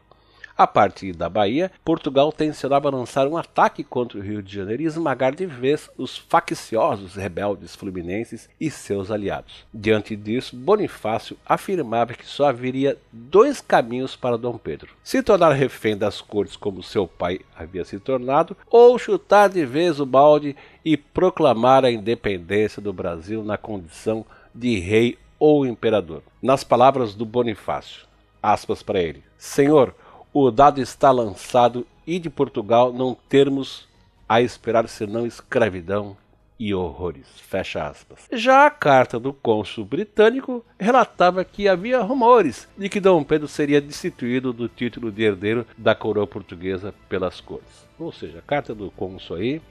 A partir da Bahia, Portugal tensionava lançar um ataque contra o Rio de Janeiro e esmagar de vez os facciosos rebeldes fluminenses e seus aliados. Diante disso, Bonifácio afirmava que só haveria dois caminhos para Dom Pedro: se tornar refém das cortes como seu pai havia se tornado, ou chutar de vez o balde e proclamar a independência do Brasil na condição de rei ou imperador. Nas palavras do Bonifácio, aspas para ele: Senhor, o dado está lançado e de Portugal não termos a esperar senão escravidão e horrores. Fecha aspas. Já a carta do cônsul britânico relatava que havia rumores de que Dom Pedro seria destituído do título de herdeiro da coroa portuguesa pelas cores. Ou seja, a carta do cônsul aí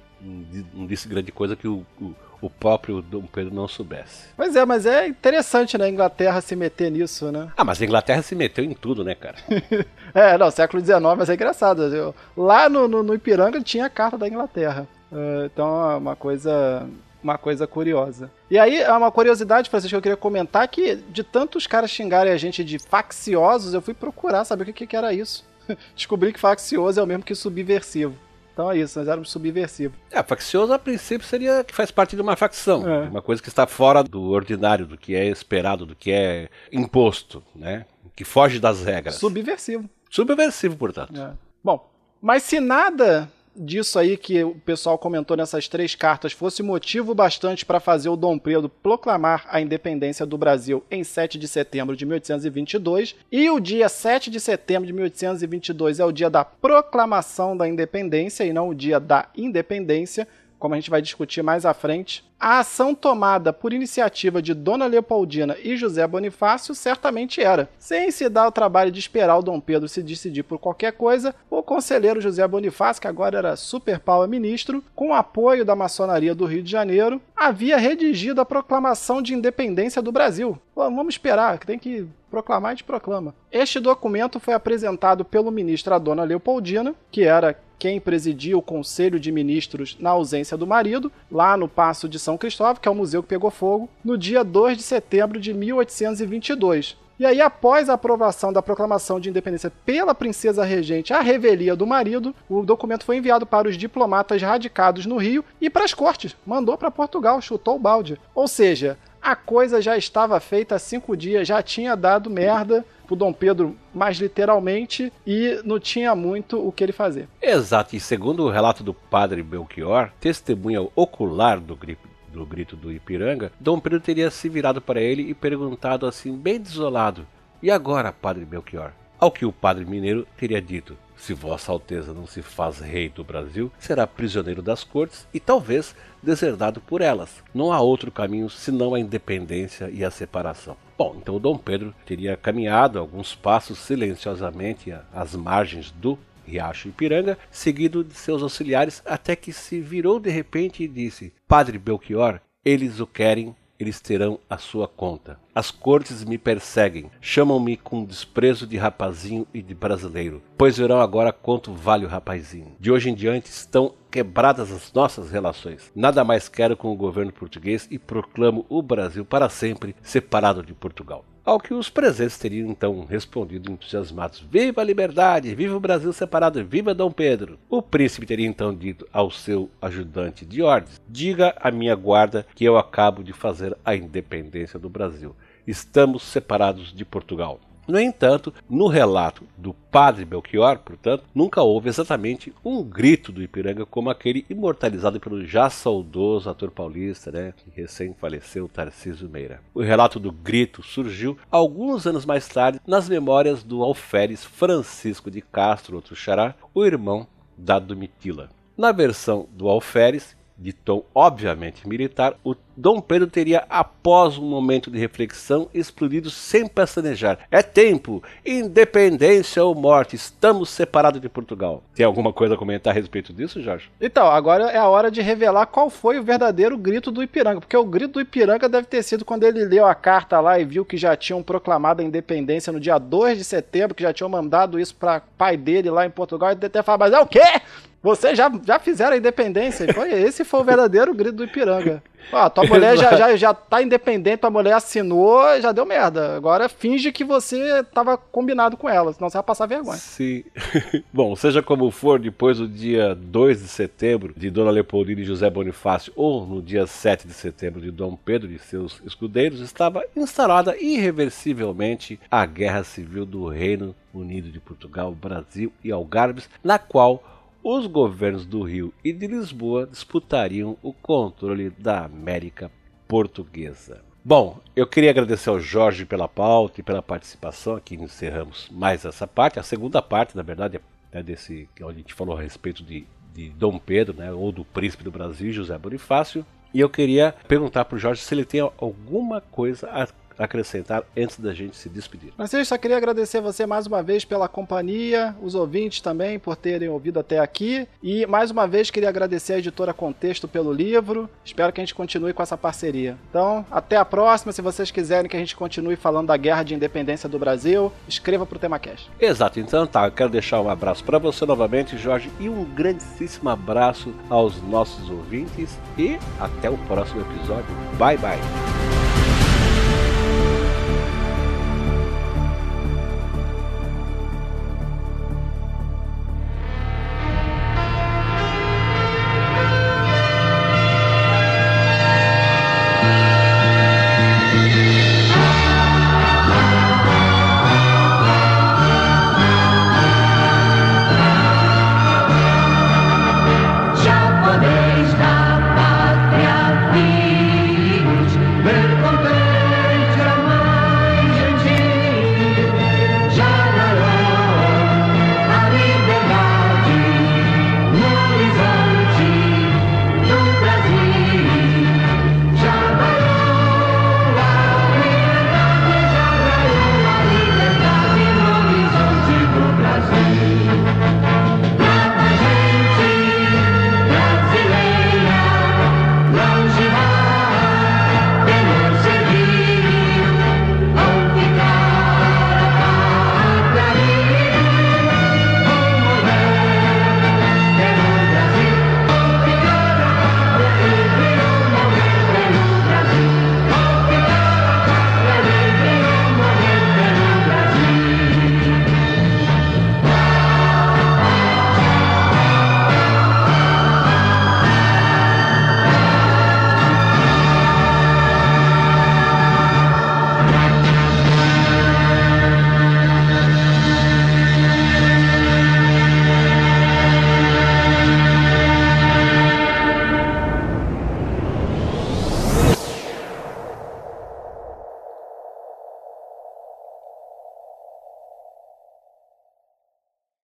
não disse grande coisa que o, o, o próprio Dom Pedro não soubesse. Pois é, mas é interessante, né, a Inglaterra se meter nisso, né? Ah, mas a Inglaterra se meteu em tudo, né, cara? [LAUGHS] é, não, século XIX, mas é engraçado. Lá no, no, no Ipiranga tinha a carta da Inglaterra. Uh, então é uma coisa uma coisa curiosa. E aí, é uma curiosidade, Francisco, que eu queria comentar que de tantos caras xingarem a gente de facciosos, eu fui procurar saber o que, que era isso. [LAUGHS] Descobri que faccioso é o mesmo que subversivo. Então é isso, nós éramos subversivos. É, faccioso a princípio seria que faz parte de uma facção, é. uma coisa que está fora do ordinário, do que é esperado, do que é imposto, né? Que foge das regras. Subversivo. Subversivo, portanto. É. Bom, mas se nada disso aí que o pessoal comentou nessas três cartas fosse motivo bastante para fazer o Dom Pedro proclamar a independência do Brasil em 7 de setembro de 1822, e o dia 7 de setembro de 1822 é o dia da proclamação da independência e não o dia da independência, como a gente vai discutir mais à frente, a ação tomada por iniciativa de Dona Leopoldina e José Bonifácio certamente era. Sem se dar o trabalho de esperar o Dom Pedro se decidir por qualquer coisa, o conselheiro José Bonifácio, que agora era super power ministro, com apoio da maçonaria do Rio de Janeiro, havia redigido a proclamação de independência do Brasil. Vamos esperar, tem que proclamar, a gente proclama. Este documento foi apresentado pelo ministro a Dona Leopoldina, que era quem presidia o Conselho de Ministros na ausência do marido, lá no Paço de São Cristóvão, que é o museu que pegou fogo, no dia 2 de setembro de 1822. E aí, após a aprovação da proclamação de independência pela princesa regente à revelia do marido, o documento foi enviado para os diplomatas radicados no Rio e para as cortes. Mandou para Portugal, chutou o balde. Ou seja, a coisa já estava feita há cinco dias, já tinha dado merda pro Dom Pedro mais literalmente e não tinha muito o que ele fazer. Exato, e segundo o relato do padre Belchior, testemunha ocular do grito, do grito do Ipiranga, Dom Pedro teria se virado para ele e perguntado assim, bem desolado: E agora, padre Belchior? Ao que o padre mineiro teria dito: Se Vossa Alteza não se faz rei do Brasil, será prisioneiro das cortes e talvez deserdado por elas. Não há outro caminho senão a independência e a separação. Bom, então Dom Pedro teria caminhado alguns passos silenciosamente às margens do Riacho Ipiranga, seguido de seus auxiliares, até que se virou de repente e disse: Padre Belchior, eles o querem eles terão a sua conta. As cortes me perseguem, chamam-me com desprezo de rapazinho e de brasileiro, pois verão agora quanto vale o rapazinho. De hoje em diante estão quebradas as nossas relações. Nada mais quero com o governo português e proclamo o Brasil para sempre separado de Portugal. Ao que os presentes teriam então respondido entusiasmados: Viva a liberdade! Viva o Brasil separado! Viva Dom Pedro! O príncipe teria então dito ao seu ajudante de ordens: Diga à minha guarda que eu acabo de fazer a independência do Brasil. Estamos separados de Portugal. No entanto, no relato do padre Belchior, portanto, nunca houve exatamente um grito do Ipiranga como aquele imortalizado pelo já saudoso ator paulista, né, que recém faleceu, Tarcísio Meira. O relato do grito surgiu alguns anos mais tarde nas memórias do alferes Francisco de Castro, outro xará, o irmão da Domitila. Na versão do alferes, de tom obviamente militar, o Dom Pedro teria, após um momento de reflexão, explodido sem pestanejar. É tempo! Independência ou morte! Estamos separados de Portugal. Tem alguma coisa a comentar a respeito disso, Jorge? Então, agora é a hora de revelar qual foi o verdadeiro grito do Ipiranga. Porque o grito do Ipiranga deve ter sido quando ele leu a carta lá e viu que já tinham proclamado a independência no dia 2 de setembro, que já tinham mandado isso para pai dele lá em Portugal, e até falar, mas é o quê? Vocês já, já fizeram a independência. Foi, esse foi o verdadeiro grito do Ipiranga. Ó, tua [LAUGHS] mulher já, já, já tá independente, tua mulher assinou, já deu merda. Agora finge que você tava combinado com ela, senão você vai passar vergonha. Sim. [LAUGHS] Bom, seja como for, depois do dia 2 de setembro de Dona Leopoldina e José Bonifácio, ou no dia 7 de setembro de Dom Pedro e seus escudeiros, estava instalada irreversivelmente a Guerra Civil do Reino Unido de Portugal, Brasil e Algarves, na qual os governos do Rio e de Lisboa disputariam o controle da América Portuguesa. Bom, eu queria agradecer ao Jorge pela pauta e pela participação. Aqui encerramos mais essa parte. A segunda parte, na verdade, é desse onde a gente falou a respeito de, de Dom Pedro, né, ou do príncipe do Brasil, José Bonifácio. E eu queria perguntar para o Jorge se ele tem alguma coisa a acrescentar antes da gente se despedir. Francisco, só queria agradecer você mais uma vez pela companhia, os ouvintes também por terem ouvido até aqui e mais uma vez queria agradecer a editora Contexto pelo livro. Espero que a gente continue com essa parceria. Então, até a próxima. Se vocês quiserem que a gente continue falando da guerra de independência do Brasil, escreva para o TemaCast. Exato. Então, tá. Eu quero deixar um abraço para você novamente, Jorge, e um grandíssimo abraço aos nossos ouvintes e até o próximo episódio. Bye bye.